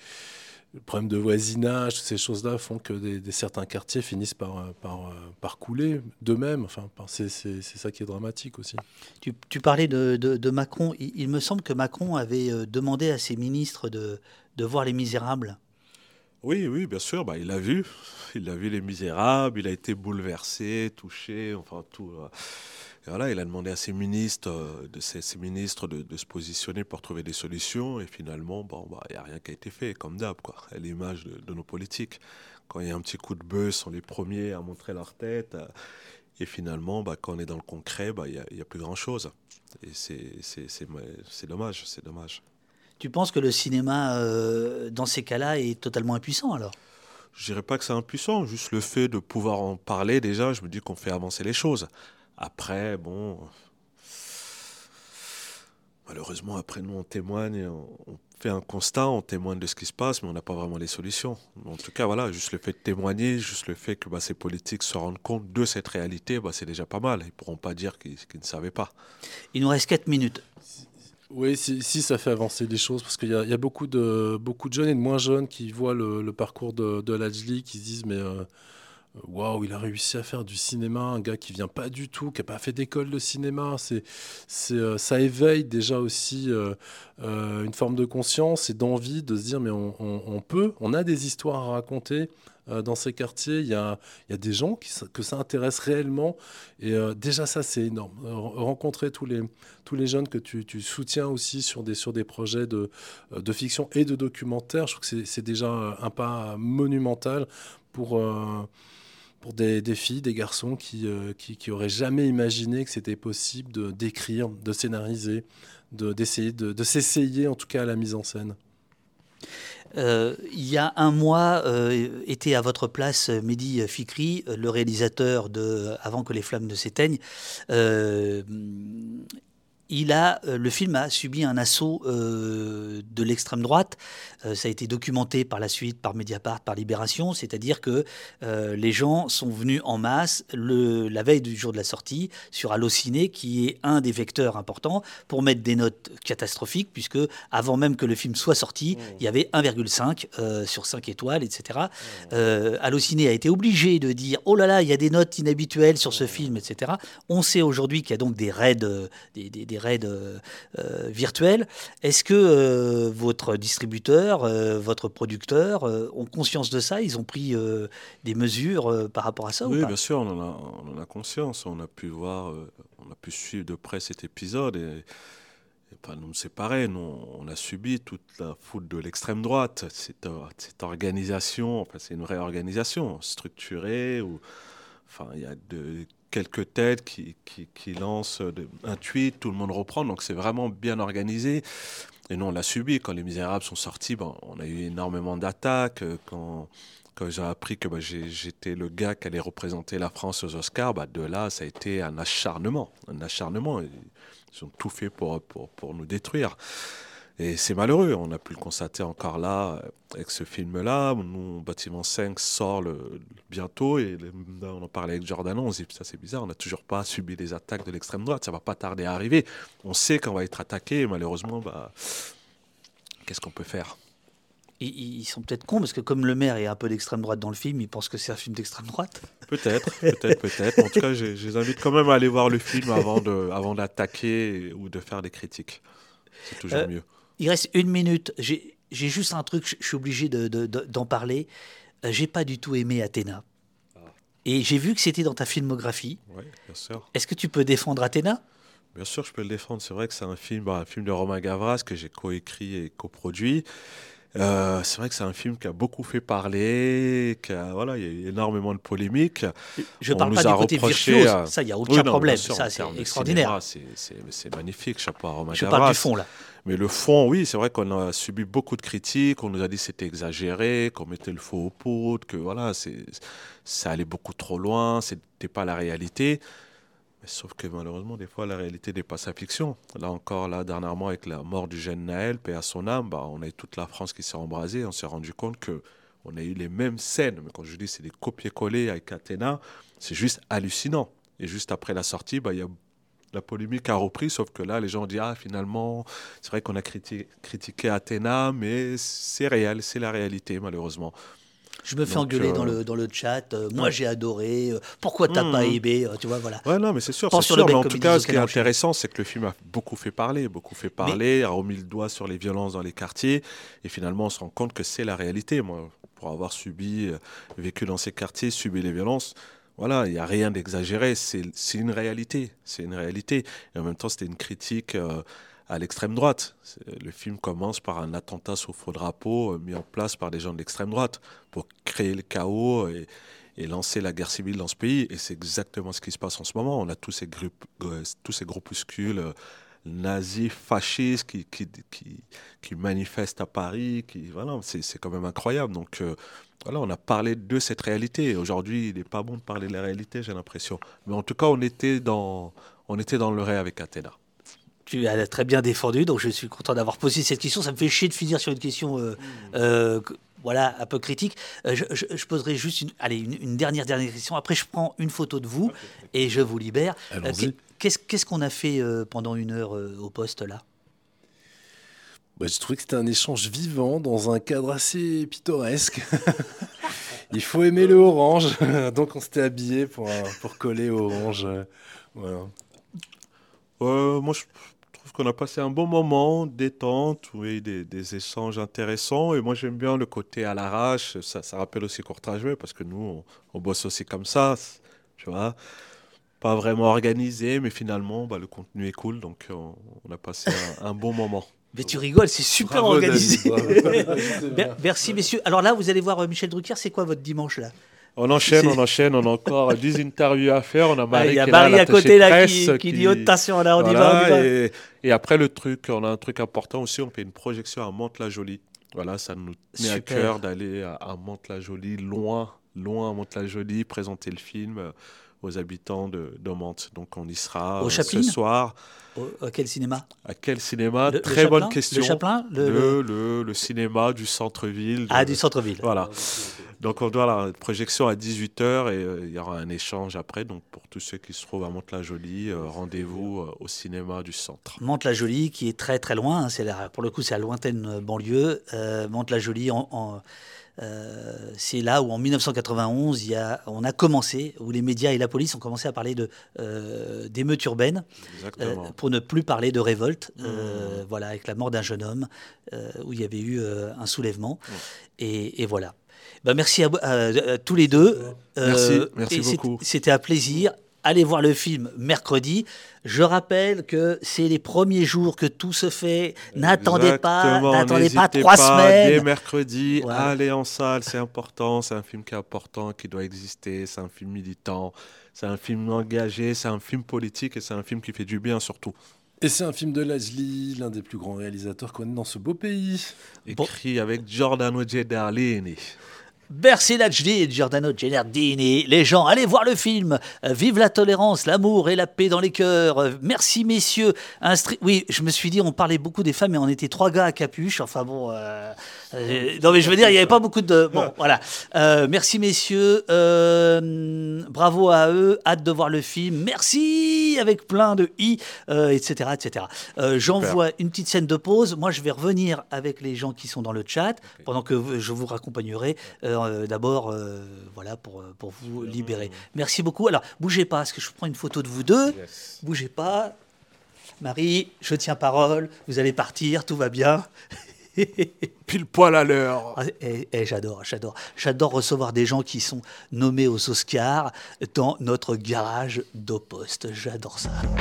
le problème de voisinage, toutes ces choses-là font que des, des, certains quartiers finissent par, par, par couler d'eux-mêmes. Enfin, c'est ça qui est dramatique aussi. Tu, tu parlais de, de, de Macron. Il, il, me semble que Macron avait euh, demandé à ses ministres de, de voir Les Misérables. Oui, oui, bien sûr. Bah, il a vu. Il a vu Les Misérables. Il a été bouleversé, touché. Enfin, tout. Euh, et voilà, il a demandé à ses ministres, euh, de ses, ses ministres de, de, se positionner pour trouver des solutions. Et finalement, bon, bah, il n'y a rien qui a été fait, comme d'hab, quoi. À l'image de, de, nos politiques. Quand il y a un petit coup de buzz, sont les premiers à montrer leur tête. Et finalement, bah, quand on est dans le concret, bah, il bah, n'y a, a, plus grand-chose. Et c'est dommage, c'est dommage. Tu penses que le cinéma, euh, dans ces cas-là, est totalement impuissant alors? Je dirais pas que c'est impuissant, juste le fait de pouvoir en parler déjà, je me dis qu'on fait avancer les choses. Après, bon, malheureusement, après nous, on témoigne, on fait un constat, on témoigne de ce qui se passe, mais on n'a pas vraiment les solutions. En tout cas, voilà, juste le fait de témoigner, juste le fait que bah, ces politiques se rendent compte de cette réalité, bah, c'est déjà pas mal. Ils ne pourront pas dire qu'ils qu ne savaient pas. Il nous reste 4 minutes. Oui, si, si, ça fait avancer les choses, parce qu'il y, y, a beaucoup de, beaucoup de jeunes et de moins jeunes qui voient le, le parcours de, de Lajli, qui se disent, mais euh, waouh, il a réussi à faire du cinéma, un gars qui vient pas du tout, qui n'a pas fait d'école de cinéma. C'est, c'est, euh, ça éveille déjà aussi euh, euh, une forme de conscience et d'envie de se dire, mais on, peut, on a des histoires à raconter. Euh, dans ces quartiers, il y a, y a des gens qui, que ça intéresse réellement. Et euh, déjà, ça, c'est énorme. Euh, rencontrer tous les, tous les jeunes que tu, soutiens aussi sur des, sur des projets de, de fiction et de documentaire, je trouve que c'est déjà un pas monumental pour. Euh, pour des, filles, des garçons qui, euh, qui, auraient jamais imaginé que c'était possible de d'écrire, de scénariser, de, de, de s'essayer en tout cas à la mise en scène. Euh, il y a un mois euh, était à votre place Mehdi Fikri, le réalisateur de Avant que les flammes ne s'éteignent. Euh, il a, euh, le film a subi un assaut euh, de l'extrême droite. Euh, ça a été documenté par la suite par Mediapart, par Libération, c'est-à-dire que euh, les gens sont venus en masse le, la veille du jour de la sortie sur Allociné, qui est un des vecteurs importants, pour mettre des notes catastrophiques, puisque avant même que le film soit sorti, mmh. il y avait 1,5 euh, sur 5 étoiles, etc. Mmh. Allociné a été obligé de dire oh là là, il y a des notes inhabituelles sur ce mmh. film, etc. On sait aujourd'hui qu'il y a donc des raids, des, des, des raids euh, virtuels. Est-ce que euh, votre distributeur, euh, votre producteur ont conscience de ça? Ils ont pris des mesures par rapport à ça Oui, bien sûr, on en, a, on en, a, conscience. On a pu voir, on a pu suivre de près cet épisode et. Enfin, nous, c'est pareil, nous, on a subi toute la foule de l'extrême droite. Cette, cette organisation, enfin, c'est une réorganisation structurée où, enfin, il y a de, quelques têtes qui, qui, qui lancent un tweet, tout le monde reprend, donc c'est vraiment bien organisé. Et nous, on l'a subi. Quand Les Misérables sont sortis, bon, on a eu énormément d'attaques. Quand, quand j'ai appris que bah, j'étais le gars qui allait représenter la France aux Oscars, bah, de là, ça a été un acharnement. Un acharnement. Ils ont tout fait pour, pour, pour nous détruire. Et c'est malheureux, on a pu le constater encore là avec ce film-là. Nous, Bâtiment 5 sort le, bientôt et on en parlait avec Jordan, on se dit ça c'est bizarre, on n'a toujours pas subi les attaques de l'extrême droite, ça va pas tarder à arriver. On sait qu'on va être attaqué et malheureusement, bah, qu'est-ce qu'on peut faire? Ils sont peut-être cons parce que comme le maire est un peu d'extrême droite dans le film, ils pensent que c'est un film d'extrême droite. Peut-être, peut-être, peut-être. En tout cas, je, je les invite quand même à aller voir le film avant de, avant d'attaquer ou de faire des critiques. C'est toujours euh, mieux. Il reste une minute. J'ai juste un truc, je suis obligé d'en de, de, parler. Euh, j'ai pas du tout aimé Athéna. Ah. Et j'ai vu que c'était dans ta filmographie. Oui, bien sûr. Est-ce que tu peux défendre Athéna? Bien sûr, je peux le défendre. C'est vrai que c'est un film, bah, un film de Romain Gavras que j'ai coécrit et coproduit. Euh, c'est vrai que c'est un film qui a beaucoup fait parler, qui a, voilà, il y a eu énormément de polémiques. Je ne parle pas du côté virtuose, à... ça, il n'y a aucun oui, non, problème, sûr, ça, c'est extraordinaire. C'est magnifique, chapeau à Romain Je Gavras. parle du fond, là. Mais le fond, oui, c'est vrai qu'on a subi beaucoup de critiques. On nous a dit que c'était exagéré, qu'on mettait le faux au poudre, que voilà, ça allait beaucoup trop loin, c'était pas la réalité. Mais sauf que malheureusement, des fois, la réalité dépasse la fiction. Là encore, là, dernièrement, avec la mort du jeune Naël, paix à son âme, bah, on a eu toute la France qui s'est embrasée. On s'est rendu compte que on a eu les mêmes scènes. Mais quand je dis c'est des copier-coller avec Athéna, c'est juste hallucinant. Et juste après la sortie, bah, il y a la polémique a repris, sauf que là, les gens ont dit Ah, finalement, c'est vrai qu'on a critiqué, critiqué Athéna, mais c'est réel, c'est la réalité, malheureusement. Je me fais Donc, engueuler euh, dans, le, dans le chat. euh, moi, j'ai adoré. euh, pourquoi t'as pas Mhm. aimé euh, Tu vois, voilà. Ouais, non, mais c'est sûr, Pense c'est sur sûr. Mais en tout cas, ce qui est intéressant, c'est que le film a beaucoup fait parler, beaucoup fait parler, a remis le doigt sur les violences dans les quartiers. Et finalement, on se rend compte que c'est la réalité. Moi, pour avoir subi, euh, vécu dans ces quartiers, subi les violences, voilà, il n'y a rien d'exagéré. C'est une réalité. C'est une réalité. Et en même temps, c'était une critique euh, à l'extrême droite. Le film commence par un attentat sous faux drapeau euh, mis en place par des gens de l'extrême droite pour créer le chaos et, lancer la guerre civile dans ce pays. Et c'est exactement ce qui se passe en ce moment. On a tous ces, groupes, euh, tous ces groupuscules nazis, fascistes qui, qui, qui, qui manifestent à Paris. Qui, voilà, c'est c'est quand même incroyable. Donc euh, voilà, on a parlé de cette réalité. Aujourd'hui, il n'est pas bon de parler de la réalité, j'ai l'impression. Mais en tout cas, on était dans, on était dans le réel avec Athéna. Tu as très bien défendu, donc je suis content d'avoir posé cette question. Ça me fait chier de finir sur une question, euh, euh, voilà, un peu critique. Euh, je, je- je poserai juste une, allez, une, une dernière dernière question. Après, je prends une photo de vous et je vous libère. Qu'est-ce qu'on a fait euh, pendant une heure euh, au poste là? Bah, J'ai trouvé que c'était un échange vivant dans un cadre assez pittoresque. Il faut aimer le orange, donc on s'était habillé pour, euh, pour coller au orange. Voilà. Euh, moi, je trouve qu'on a passé un bon moment, détente, oui, des, des échanges intéressants. Et moi, j'aime bien le côté à l'arrache. Ça, ça rappelle aussi Courtrage parce que nous, on, on bosse aussi comme ça, tu vois. Pas vraiment organisé, mais finalement, bah, le contenu est cool. Donc, on, on a passé un, un bon moment. Mais tu rigoles, c'est super Bravo, organisé. Merci messieurs. Alors là, vous allez voir euh, Michel Drucker. C'est quoi votre dimanche là? On enchaîne, on enchaîne, on a encore 10 interviews à faire. On a Ah, Marie il y a qui est Marie là, à côté, là, qui- presse, qui dit, Oh, attention, là, on y va, Voilà, on y va. Et, et après, le truc, on a un truc important aussi, on fait une projection à Mantes-la-Jolie. Voilà, ça nous tenait à Super. cœur d'aller à, à Mantes-la-Jolie, loin, loin à Mantes-la-Jolie, présenter le film euh, aux habitants de, Mantes. Donc on y sera Au euh, ce soir. Au- à quel cinéma À quel cinéma Le- le Très bonne Chaplin question. Le Chaplin Le- le, le- le cinéma du centre-ville. Ah, du centre-ville. Voilà. Donc on doit la projection à 18h et euh, il y aura un échange après. Donc pour tous ceux qui se trouvent à Mantes-la-Jolie, euh, rendez-vous euh, au cinéma du centre. Mantes-la-Jolie, qui est très très loin, hein, c'est pour le coup c'est la lointaine banlieue. Mantes-la-Jolie, en- en- euh, c'est là où en 1991, il y a, on a commencé, où les médias et la police ont commencé à parler de, euh, d'émeutes urbaines, euh, pour ne plus parler de révolte, euh, voilà, avec la mort d'un jeune homme, où il y avait eu un soulèvement. Et, et voilà. Ben, merci à, à- à tous les deux. Merci, merci beaucoup. C'était un plaisir. Allez voir le film mercredi. Je rappelle que c'est les premiers jours que tout se fait. N'attendez pas, n'attendez pas trois pas, semaines. Dès mercredi, Voilà. allez en salle, c'est important. C'est un film qui est important, qui doit exister. C'est un film militant. C'est un film engagé. C'est un film politique et c'est un film qui fait du bien surtout. Et c'est un film de Leslie, l'un des plus grands réalisateurs qu'on ait dans ce beau pays. Écrit avec Giordano Gedarlini. Et Giordano Gennardini. Les gens, allez voir le film. Vive la tolérance, l'amour et la paix dans les cœurs. Merci messieurs. Oui, je me suis dit, on parlait beaucoup des femmes, mais on était trois gars à capuche. Enfin bon, euh, euh, non mais je veux dire, il n'y avait pas beaucoup de. Bon, voilà. Euh, merci messieurs. Euh, bravo à eux. Hâte de voir le film. Merci avec plein de i, etc., etc. J'envoie une petite scène de pause. Moi, je vais revenir avec les gens qui sont dans le chat pendant que je vous raccompagnerai. D'abord, voilà, pour, pour vous libérer. Merci beaucoup. Alors, bougez pas, parce que je prends une photo de vous deux. Bougez pas. Marie, je tiens parole. Vous allez partir, tout va bien. Pile poil à l'heure. Ah, eh, eh, j'adore, j'adore. J'adore recevoir des gens qui sont nommés aux Oscars dans notre garage d'Oposte. J'adore ça.